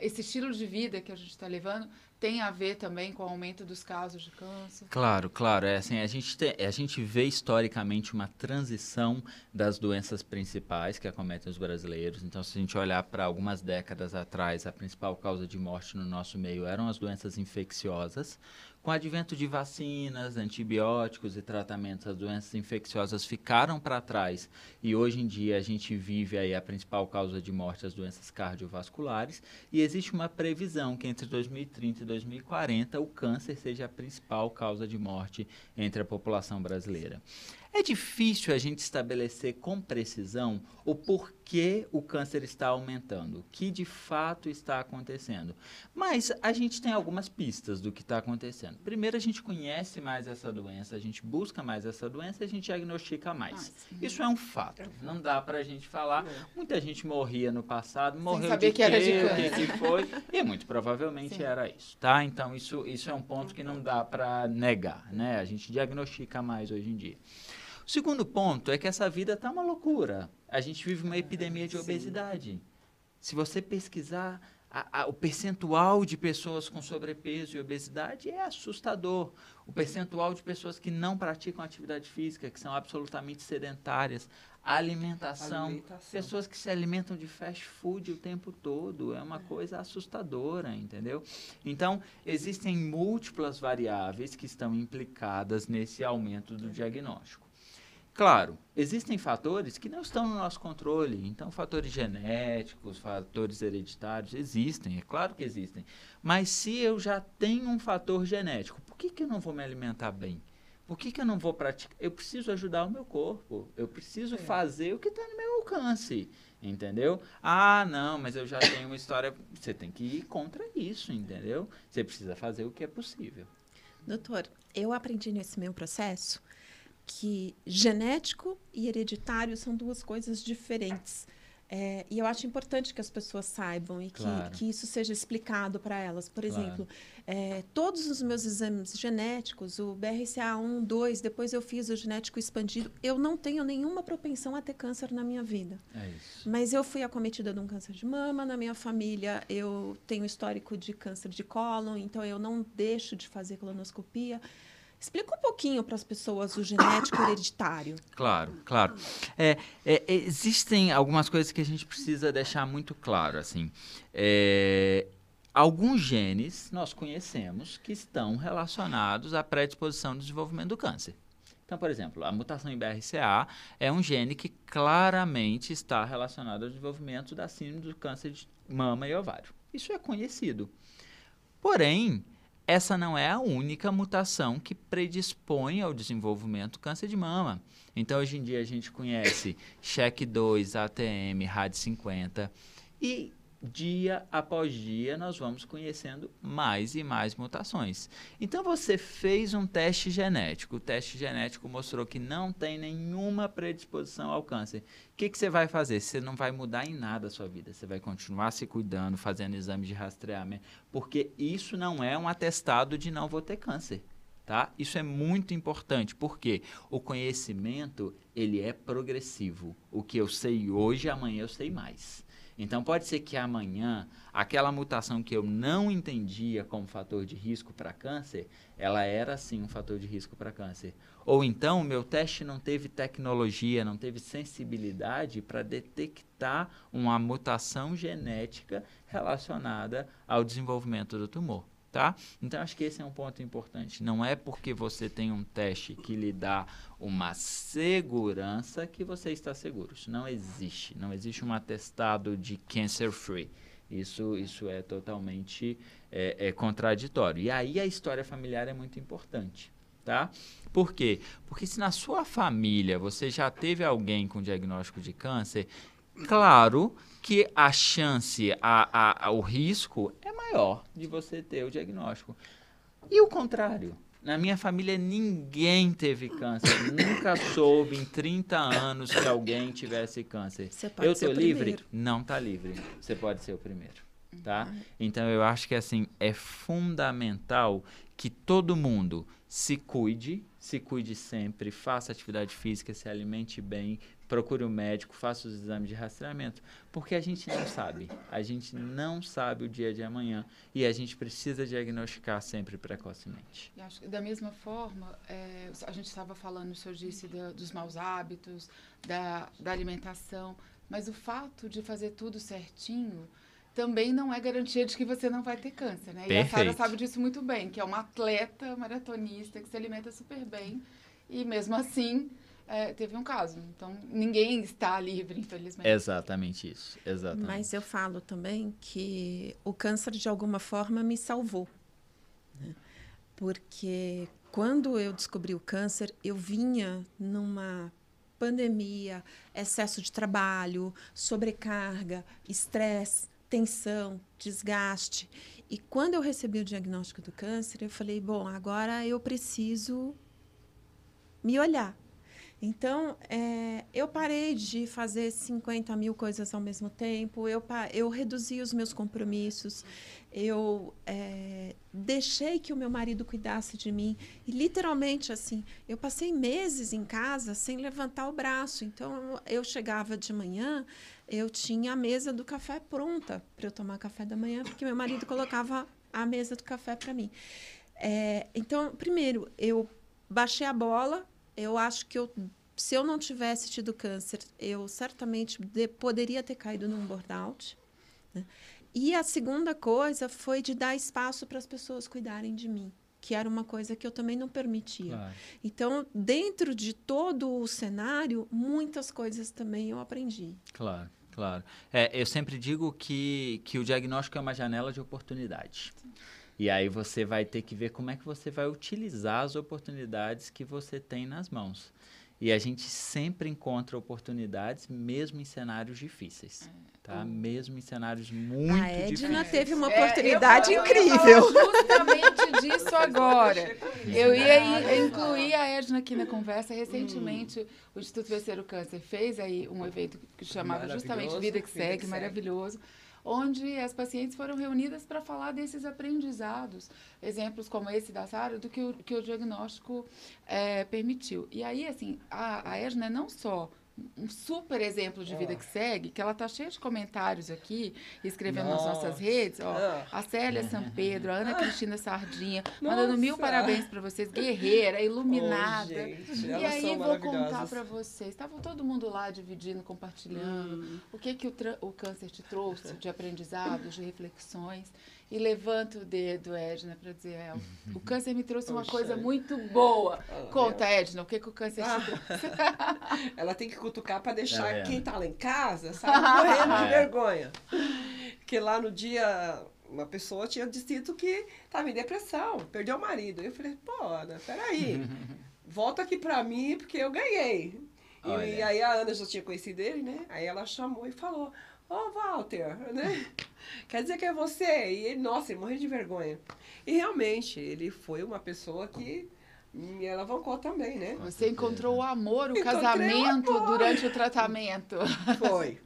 esse estilo de vida que a gente está levando, tem a ver também com o aumento dos casos de câncer? Claro, claro. É assim, a gente, a gente vê historicamente uma transição das doenças principais que acometem os brasileiros. Então, se a gente olhar para algumas décadas atrás, a principal causa de morte no nosso meio eram as doenças infecciosas. Com o advento de vacinas, antibióticos e tratamentos, as doenças infecciosas ficaram para trás e hoje em dia a gente vive aí a principal causa de morte, as doenças cardiovasculares, e existe uma previsão que entre 2030 e 2040 o câncer seja a principal causa de morte entre a população brasileira. É difícil a gente estabelecer com precisão o porquê o câncer está aumentando, o que de fato está acontecendo. Mas a gente tem algumas pistas do que está acontecendo. Primeiro, a gente conhece mais essa doença, a gente busca mais essa doença a gente diagnostica mais. Ah, Isso é um fato. Não dá para a gente falar. É. Muita gente morria no passado, morreu saber de que era de que, que foi, e muito provavelmente Sim. era isso, tá? Então, isso, isso é um ponto que não dá para negar, né? A gente diagnostica mais hoje em dia. O segundo ponto é que essa vida está uma loucura. A gente vive uma epidemia de obesidade. Se você pesquisar a, a, o percentual de pessoas com sobrepeso e obesidade é assustador. O percentual de pessoas que não praticam atividade física, que são absolutamente sedentárias, alimentação, alimentação, pessoas que se alimentam de fast food o tempo todo, é uma coisa assustadora, entendeu? Então, existem múltiplas variáveis que estão implicadas nesse aumento do diagnóstico. Claro, existem fatores que não estão no nosso controle. Então, fatores genéticos, fatores hereditários, existem, é claro que existem. Mas se eu já tenho um fator genético, por que, que eu não vou me alimentar bem? Por que, que eu não vou praticar? Eu preciso ajudar o meu corpo. Eu preciso é. fazer o que está no meu alcance. Entendeu? Ah, não, mas eu já tenho uma história. Você tem que ir contra isso, entendeu? Você precisa fazer o que é possível. Doutor, eu aprendi nesse meu processo que genético e hereditário são duas coisas diferentes. É, e eu acho importante que as pessoas saibam e que, Claro. que isso seja explicado para elas. Por Claro. exemplo, é, todos os meus exames genéticos, o BRCA1, 2, depois eu fiz o genético expandido, eu não tenho nenhuma propensão a ter câncer na minha vida. É. Mas eu fui acometida de um câncer de mama na minha família, eu tenho histórico de câncer de cólon, então eu não deixo de fazer colonoscopia. Explica um pouquinho para as pessoas o genético hereditário. Claro, claro. É, é, existem algumas coisas que a gente precisa deixar muito claro, assim. É, alguns genes nós conhecemos que estão relacionados à predisposição do desenvolvimento do câncer. Então, por exemplo, a mutação em BRCA é um gene que claramente está relacionado ao desenvolvimento da síndrome do câncer de mama e ovário. Isso é conhecido. Porém, essa não é a única mutação que predispõe ao desenvolvimento do câncer de mama. Então, hoje em dia, a gente conhece CHEC2, ATM, RAD50 e dia após dia nós vamos conhecendo mais e mais mutações. Então, você fez um teste genético, o teste genético mostrou que não tem nenhuma predisposição ao câncer. O que, que você vai fazer? Você não vai mudar em nada a sua vida. Você vai continuar se cuidando, fazendo exames de rastreamento, porque isso não é um atestado de não vou ter câncer. Tá? Isso é muito importante, porque o conhecimento ele é progressivo. O que eu sei hoje, amanhã eu sei mais. Então pode ser que amanhã aquela mutação que eu não entendia como fator de risco para câncer, ela era sim um fator de risco para câncer. Ou então o meu teste não teve tecnologia, não teve sensibilidade para detectar uma mutação genética relacionada ao desenvolvimento do tumor. Tá? Então, acho que esse é um ponto importante. Não é porque você tem um teste que lhe dá uma segurança que você está seguro. Isso não existe. Não existe um atestado de cancer free. Isso, isso é totalmente é, é contraditório. E aí a história familiar é muito importante. Tá? Por quê? Porque se na sua família você já teve alguém com diagnóstico de câncer, claro que a chance, a, a, a, o risco é maior de você ter o diagnóstico. E o contrário. Na minha família, ninguém teve câncer. Nunca soube em 30 anos que alguém tivesse câncer. Você pode eu tô livre? primeiro. Não tá livre. Você pode ser o primeiro, tá? Então eu acho que assim é fundamental que todo mundo se cuide, se cuide sempre, faça atividade física, se alimente bem, procure um médico, faça os exames de rastreamento, porque a gente não sabe, a gente não sabe o dia de amanhã e a gente precisa diagnosticar sempre precocemente. Acho que da mesma forma, é, a gente estava falando, o senhor disse dos maus hábitos, da, da alimentação, mas o fato de fazer tudo certinho também não é garantia de que você não vai ter câncer, né? E a Sara Perfeito. sabe disso muito bem, que é uma atleta maratonista que se alimenta super bem e mesmo assim é, teve um caso. Então ninguém está livre, infelizmente. Exatamente isso, exatamente. Mas eu falo também que o câncer, de alguma forma, me salvou. né? Porque quando eu descobri o câncer, eu vinha numa pandemia, excesso de trabalho, sobrecarga, estresse, tensão, desgaste. E quando eu recebi o diagnóstico do câncer, eu falei: bom, agora eu preciso me olhar. Então, é, eu parei de fazer 50 mil coisas ao mesmo tempo, eu, eu reduzi os meus compromissos, eu é, deixei que o meu marido cuidasse de mim. E, literalmente, assim, eu passei meses em casa sem levantar o braço. Então, eu chegava de manhã, eu tinha a mesa do café pronta para eu tomar café da manhã, porque meu marido colocava a mesa do café para mim. É, então, primeiro, eu baixei a bola. Eu acho que eu, se eu não tivesse tido câncer, eu certamente de- poderia ter caído num burnout. né? E a segunda coisa foi de dar espaço para as pessoas cuidarem de mim, que era uma coisa que eu também não permitia. Claro. Então, dentro de todo o cenário, muitas coisas também eu aprendi. Claro, claro. É, eu sempre digo que, que o diagnóstico é uma janela de oportunidade. E aí você vai ter que ver como é que você vai utilizar as oportunidades que você tem nas mãos. E a gente sempre encontra oportunidades, mesmo em cenários difíceis. tá? Mesmo em cenários muito a Edna difíceis. teve uma É, oportunidade eu- eu incrível. justamente disso agora. Eu ia in- incluir a Edna aqui na conversa. Recentemente, o Instituto Vencer o Câncer fez aí um evento que chamava justamente Vida que Vida que Segue, Segue. maravilhoso, onde as pacientes foram reunidas para falar desses aprendizados, exemplos como esse da Sara, do que o, que o diagnóstico eh, permitiu. E aí, assim, a, a é não só um super exemplo de vida Ó. que segue, que ela tá cheia de comentários aqui, escrevendo nas Nossa. nossas redes, ó, a Célia São Pedro, a Ana Cristina Sardinha, mandando mil Nossa. parabéns para vocês, guerreira, iluminada. Oh, gente, e aí vou contar para vocês. Estava todo mundo lá dividindo, compartilhando Hum. o que que o, o câncer te trouxe de aprendizados, de reflexões. E levanto o dedo, Edna, para dizer, é, o câncer me trouxe uma coisa muito boa. Ah, Conta, Edna, o que que o câncer Ah. te trouxe? Ela tem que cutucar para deixar vendo? quem tá lá em casa, sabe, morrendo de É. vergonha. Porque lá no dia, uma pessoa tinha dito que estava em depressão, perdeu o marido. Eu falei, pô, Ana, peraí, volta aqui para mim porque eu ganhei. E, e aí a Ana já tinha conhecido ele, né? Aí ela chamou e falou, ô Walter, né? Quer dizer que é você? E ele, nossa, ele morreu de vergonha. E realmente, ele foi uma pessoa que me alavancou também, né? Você encontrou o amor, o Encontrei o casamento amor. durante o tratamento. Foi.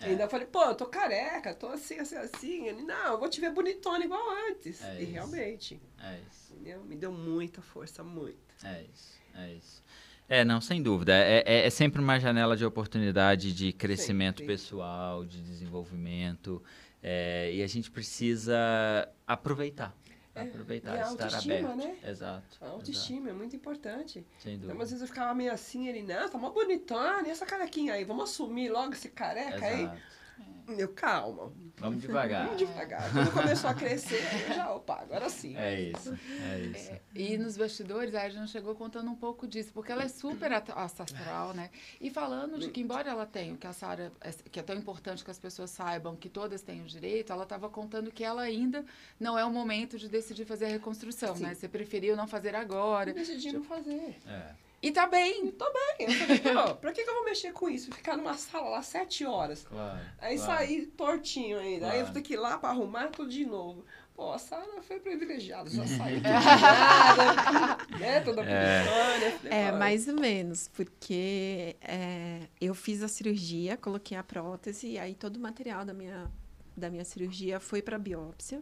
Ainda falei, pô, eu tô careca, tô assim, assim, assim. Ele, não, eu vou te ver bonitona igual antes. É e isso. realmente, É isso. entendeu? me deu muita força, muito. É isso, é isso. É, não, sem dúvida. É, é, é sempre uma janela de oportunidade de crescimento Sempre. pessoal, de desenvolvimento. é, e a gente precisa aproveitar. É, aproveitar, e a estar autoestima, aberto. né? Exato. A autoestima é muito importante. exato, Sem Então, dúvida. às vezes eu ficava meio assim, ele, não, tá mó bonitona, e essa carequinha aí? Vamos assumir logo esse careca aí? Exato. Eu, calma, Vamos devagar. vamos devagar. Quando começou a crescer, eu já, opa, agora sim. É isso, é isso. E nos bastidores, a Edna chegou contando um pouco disso, porque ela é super astral, né? E falando de que, embora ela tenha, o que a Sara, que é tão importante que as pessoas saibam que todas têm o direito, ela estava contando que ela ainda não é o momento de decidir fazer a reconstrução, Sim. né? Você preferiu não fazer agora. Eu decidi não fazer. É. E tá bem. Tô bem. Eu falei, pô, pra que, que eu vou mexer com isso? Ficar numa sala lá sete horas. Claro. Aí claro. saí tortinho ainda. Aí eu Claro. vou ter que ir lá pra arrumar tudo de novo. Pô, a Sara foi privilegiada, já saiu tudo nada, né? Toda É. Falei, É, mais ou menos, porque é, eu fiz a cirurgia, coloquei a prótese, e aí todo o material da minha, da minha cirurgia foi para biópsia.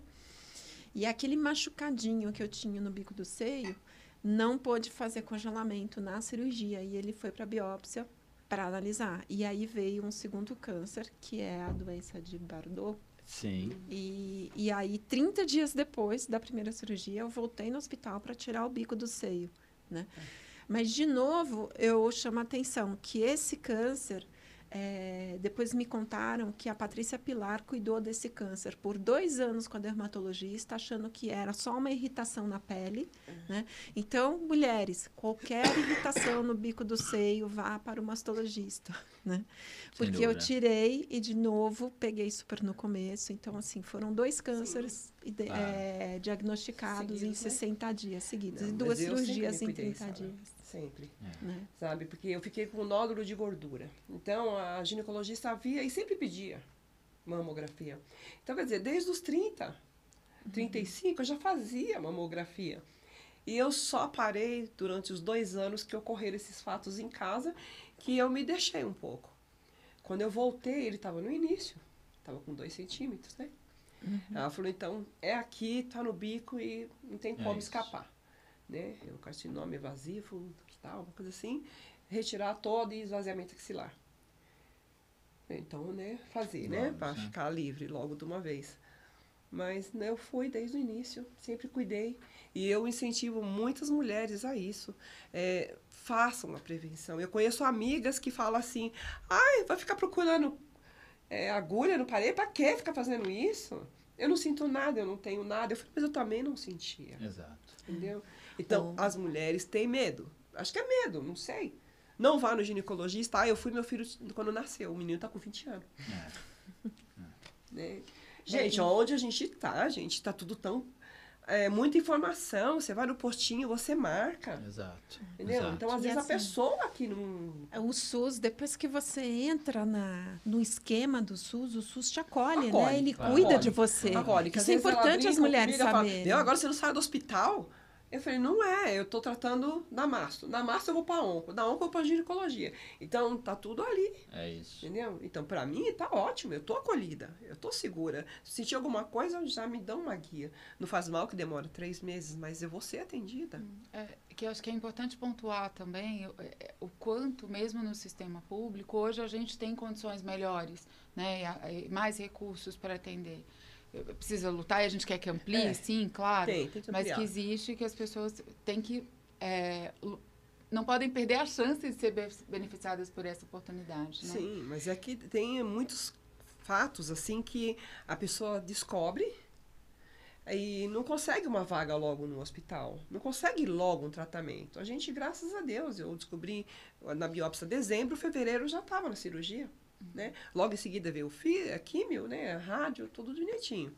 E aquele machucadinho que eu tinha no bico do seio não pôde fazer congelamento na cirurgia, e ele foi para biópsia para analisar. E aí veio um segundo câncer, que é a doença de Bardet. Sim. E, e aí, 30 dias depois da primeira cirurgia, eu voltei no hospital para tirar o bico do seio, né? Mas, de novo, eu chamo a atenção que esse câncer, é, depois me contaram que a Patrícia Pilar cuidou desse câncer por dois anos com a dermatologista, achando que era só uma irritação na pele, né? Então, mulheres, qualquer irritação no bico do seio, vá para o mastologista, né? Porque eu tirei e, de novo, peguei super no começo. Então, assim, foram dois cânceres ide- Claro. eh, diagnosticados em Seguidos, né? 60 dias seguidos. Não, e duas cirurgias em cuidei, 30 Sara. dias. Sempre, Né? sabe? Porque eu fiquei com um nódulo de gordura. Então, a ginecologista via e sempre pedia mamografia. Então, quer dizer, desde os 30, 35, eu já fazia mamografia. E eu só parei durante os dois anos que ocorreram esses fatos em casa, que eu me deixei um pouco. Quando eu voltei, ele estava no início, estava com dois centímetros, né? Ela falou, então, é aqui, tá no bico e não tem É como isso. escapar. Né? É um carcinoma evasivo, tal, uma coisa assim. Retirar todo e esvaziamento axilar. Então, né, fazer, né? Para né? ficar livre logo de uma vez. Mas né, eu fui desde o início, sempre cuidei. E eu incentivo muitas mulheres a isso. É, façam a prevenção. Eu conheço amigas que falam assim: ai, vai ficar procurando é, agulha no parede? Pra que ficar fazendo isso? Eu não sinto nada, eu não tenho nada. Eu falei, mas eu também não sentia. Exato. Entendeu? Então, Bom. as mulheres têm medo. Acho que é medo, não sei. Não vá no ginecologista. Ah, eu fui meu filho quando nasceu. O menino tá com 20 anos. É. Né? Gente, onde a gente tá, gente, tá tudo tão é, muita informação. Você vai no postinho, você marca. Exato. Entendeu? exato. Então, às E vezes, assim- a pessoa que não. O SUS, depois que você entra na, no esquema do SUS, o SUS te acolhe, Acolhe, né? Ele claro. cuida Acolhe. de você. Acolhe, Isso é importante as mulheres fala, saberem. "Meu, agora você não sai do hospital? Eu falei, não é, eu tô tratando da mastro. Da mastro eu vou pra onco, da onco eu vou pra ginecologia. Então, tá tudo ali, É isso. entendeu? Então, pra mim, tá ótimo, eu tô acolhida, eu tô segura. Se sentir alguma coisa, já me dão uma guia. Não faz mal que demora três meses, mas eu vou ser atendida. É, que eu acho que é importante pontuar também o- é, o quanto, mesmo no sistema público, hoje a gente tem condições melhores, né, mais recursos para atender. Precisa lutar e a gente quer que amplie, É. sim, claro. Tem, tem que mas que existe que as pessoas têm que. é, não podem perder a chance de ser be- beneficiadas por essa oportunidade. Né? Sim, mas é que tem muitos fatos assim que a pessoa descobre e não consegue uma vaga logo no hospital, não consegue logo um tratamento. A gente, graças a Deus, eu descobri na biópsia dezembro, fevereiro já estava na cirurgia. Né? Logo em seguida veio o fi, a químio, né? a rádio, tudo bonitinho.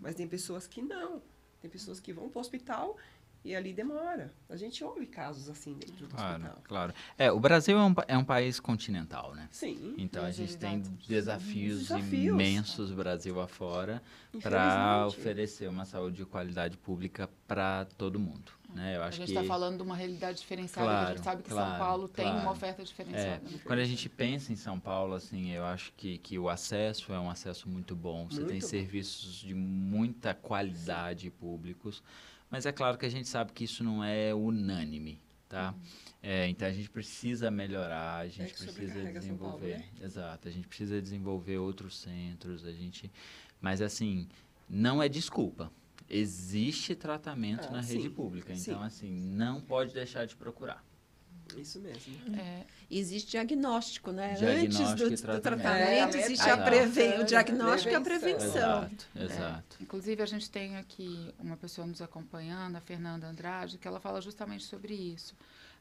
Mas tem pessoas que não. Tem pessoas que vão para o hospital e ali demora. A gente ouve casos assim dentro do Claro, hospital. claro. É, o Brasil é um, é um país continental, né? Sim, Então a gente tem desafios, Desafios. imensos Brasil afora para oferecer uma saúde de qualidade pública para todo mundo. Né? Eu A acho gente que está falando de uma realidade diferenciada, que a Claro, gente sabe que claro, São Paulo tem claro. uma oferta É, diferenciada. né? quando a gente pensa em São Paulo, assim, eu acho que, que o acesso é um acesso muito bom. Você tem Muito bom. serviços de muita qualidade públicos, mas é claro que a gente sabe que isso não é unânime, tá? É, então a gente precisa melhorar, a gente Uhum. que precisa São Paulo, desenvolver. né? Exato, a gente precisa desenvolver outros centros, a gente, mas assim, não é desculpa. Existe tratamento Ah, na sim, rede pública, sim. então assim, não pode deixar de procurar. Isso mesmo. É, Existe diagnóstico, né? Diagnóstico Antes do, e do tratamento. tratamento, É, existe é, a preven... o é, diagnóstico e a prevenção. prevenção. Exato, exato. Inclusive, a gente tem aqui uma pessoa nos acompanhando, a Fernanda Andrade, que ela fala justamente sobre isso.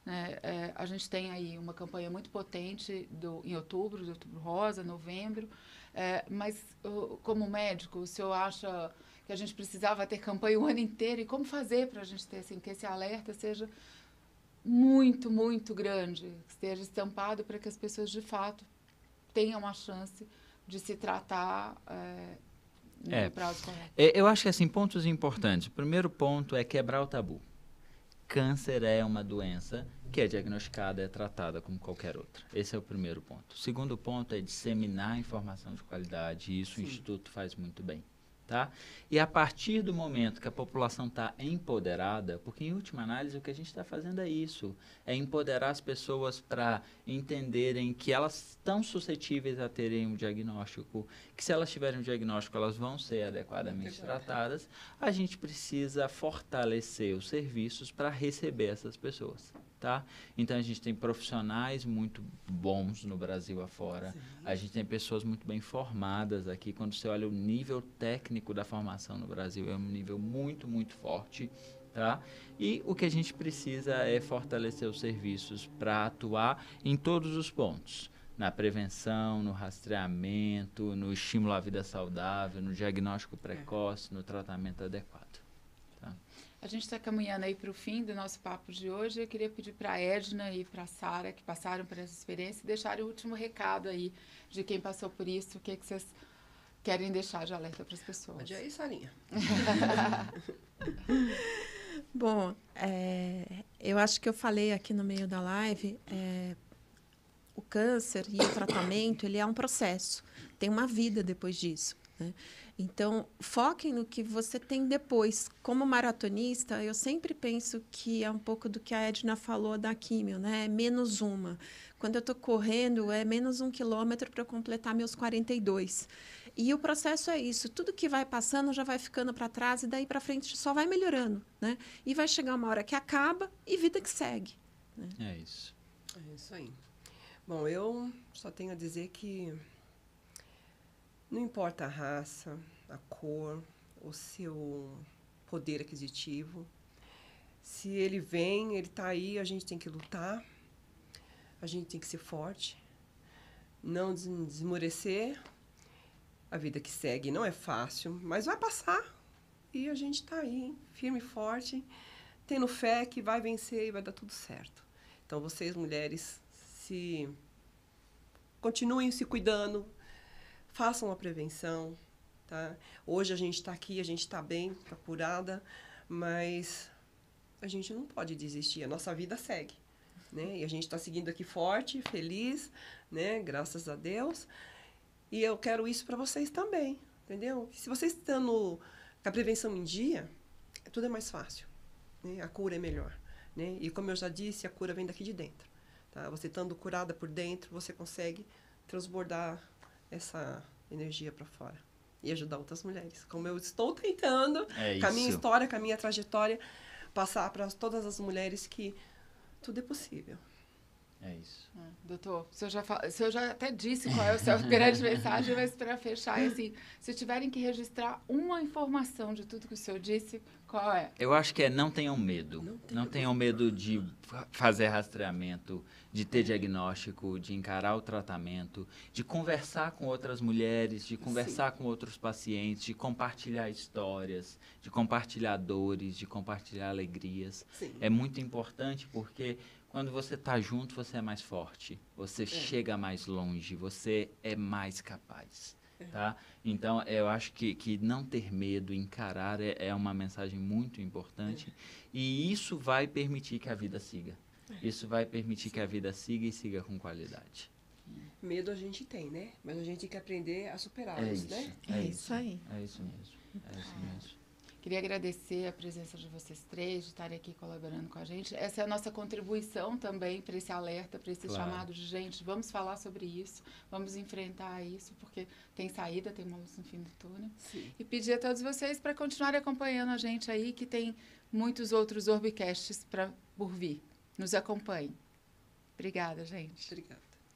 né? É, a gente tem aí uma campanha muito potente do, em outubro, de outubro rosa, novembro. É, mas, como médico, o senhor acha que a gente precisava ter campanha o ano inteiro? E como fazer para a gente ter, assim, que esse alerta seja muito, muito grande, que esteja estampado para que as pessoas, de fato, tenham a chance de se tratar é, no É. prazo correto? É, Eu acho que assim, pontos importantes. O primeiro ponto é quebrar o tabu. Câncer é uma doença que é diagnosticada, é tratada como qualquer outra. Esse é o primeiro ponto. O segundo ponto é disseminar informação de qualidade, e isso o Sim. Instituto faz muito bem. Tá? E a partir do momento que a população está empoderada, porque em última análise o que a gente está fazendo é isso, é empoderar as pessoas para entenderem que elas estão suscetíveis a terem um diagnóstico, que se elas tiverem um diagnóstico elas vão ser adequadamente tratadas, a gente precisa fortalecer os serviços para receber essas pessoas. Tá? Então a gente tem profissionais muito bons no Brasil afora, a gente tem pessoas muito bem formadas aqui. Quando você olha o nível técnico da formação no Brasil, é um nível muito, muito forte. Tá? E o que a gente precisa é fortalecer os serviços para atuar em todos os pontos. Na prevenção, no rastreamento, no estímulo à vida saudável, no diagnóstico precoce, no tratamento adequado. A gente está caminhando aí para o fim do nosso papo de hoje. Eu queria pedir para a Edna e para a Sara, que passaram por essa experiência, deixarem o último recado aí de quem passou por isso. O que, que vocês querem deixar de alerta para as pessoas? Pode aí, Sarinha. Bom, é, eu acho que eu falei aqui no meio da live, é, o câncer e o tratamento, ele é um processo, tem uma vida depois disso. né? Então, foquem no que você tem depois. Como maratonista, eu sempre penso que é um pouco do que a Edna falou da químio, né? É menos uma. Quando eu estou correndo, é menos um quilômetro para completar meus 42. E o processo é isso. Tudo que vai passando já vai ficando para trás e daí para frente só vai melhorando, né? E vai chegar uma hora que acaba e vida que segue. É isso. É isso aí. Bom, eu só tenho a dizer que não importa a raça, a cor, o seu poder aquisitivo. Se ele vem, ele está aí, a gente tem que lutar, a gente tem que ser forte, não des- desmorecer. A vida que segue não é fácil, mas vai passar. E a gente está aí, firme e forte, tendo fé que vai vencer e vai dar tudo certo. Então, vocês, mulheres, se continuem se cuidando, façam a prevenção, tá? Hoje a gente está aqui, a gente está bem, tá curada, mas a gente não pode desistir, a nossa vida segue, né? E a gente está seguindo aqui forte, feliz, né? Graças a Deus. E eu quero isso para vocês também, entendeu? Se vocês estão com a prevenção em dia, tudo é mais fácil, né? A cura é melhor, né? E como eu já disse, a cura vem daqui de dentro, tá? Você estando curada por dentro, você consegue transbordar essa energia para fora e ajudar outras mulheres, como eu estou tentando, É com a minha história, com a minha trajetória, passar para todas as mulheres que tudo é possível. É isso. Ah, Doutor, o senhor, já fa- o senhor já até disse qual é a sua grande mensagem, mas para fechar, é assim, se tiverem que registrar uma informação de tudo que o senhor disse, qual é? Eu acho que é não tenham medo. Não Não, tenham medo de fa- fazer rastreamento, de ter diagnóstico, de encarar o tratamento, de conversar com outras mulheres, de conversar com outros pacientes, de compartilhar histórias, de compartilhar dores, de compartilhar alegrias. Sim. É muito importante porque quando você está junto, você é mais forte, você chega mais longe, você é mais capaz. Tá? Então, eu acho que, que não ter medo, encarar é, é uma mensagem muito importante. E isso vai permitir que a vida siga. Isso vai permitir que a vida siga e siga com qualidade. Medo a gente tem, né? Mas a gente tem que aprender a É superá-los, isso. né? É isso aí. É isso mesmo. É isso mesmo. Queria agradecer a presença de vocês três, de estarem aqui colaborando com a gente. Essa é a nossa contribuição também para esse alerta, para esse Claro. chamado de gente. Vamos falar sobre isso, vamos enfrentar isso, porque tem saída, tem uma luz no fim do túnel. Sim. E pedir a todos vocês para continuarem acompanhando a gente aí, que tem muitos outros Orbicasts pra, por vir. Nos acompanhem. Obrigada, gente. Obrigada.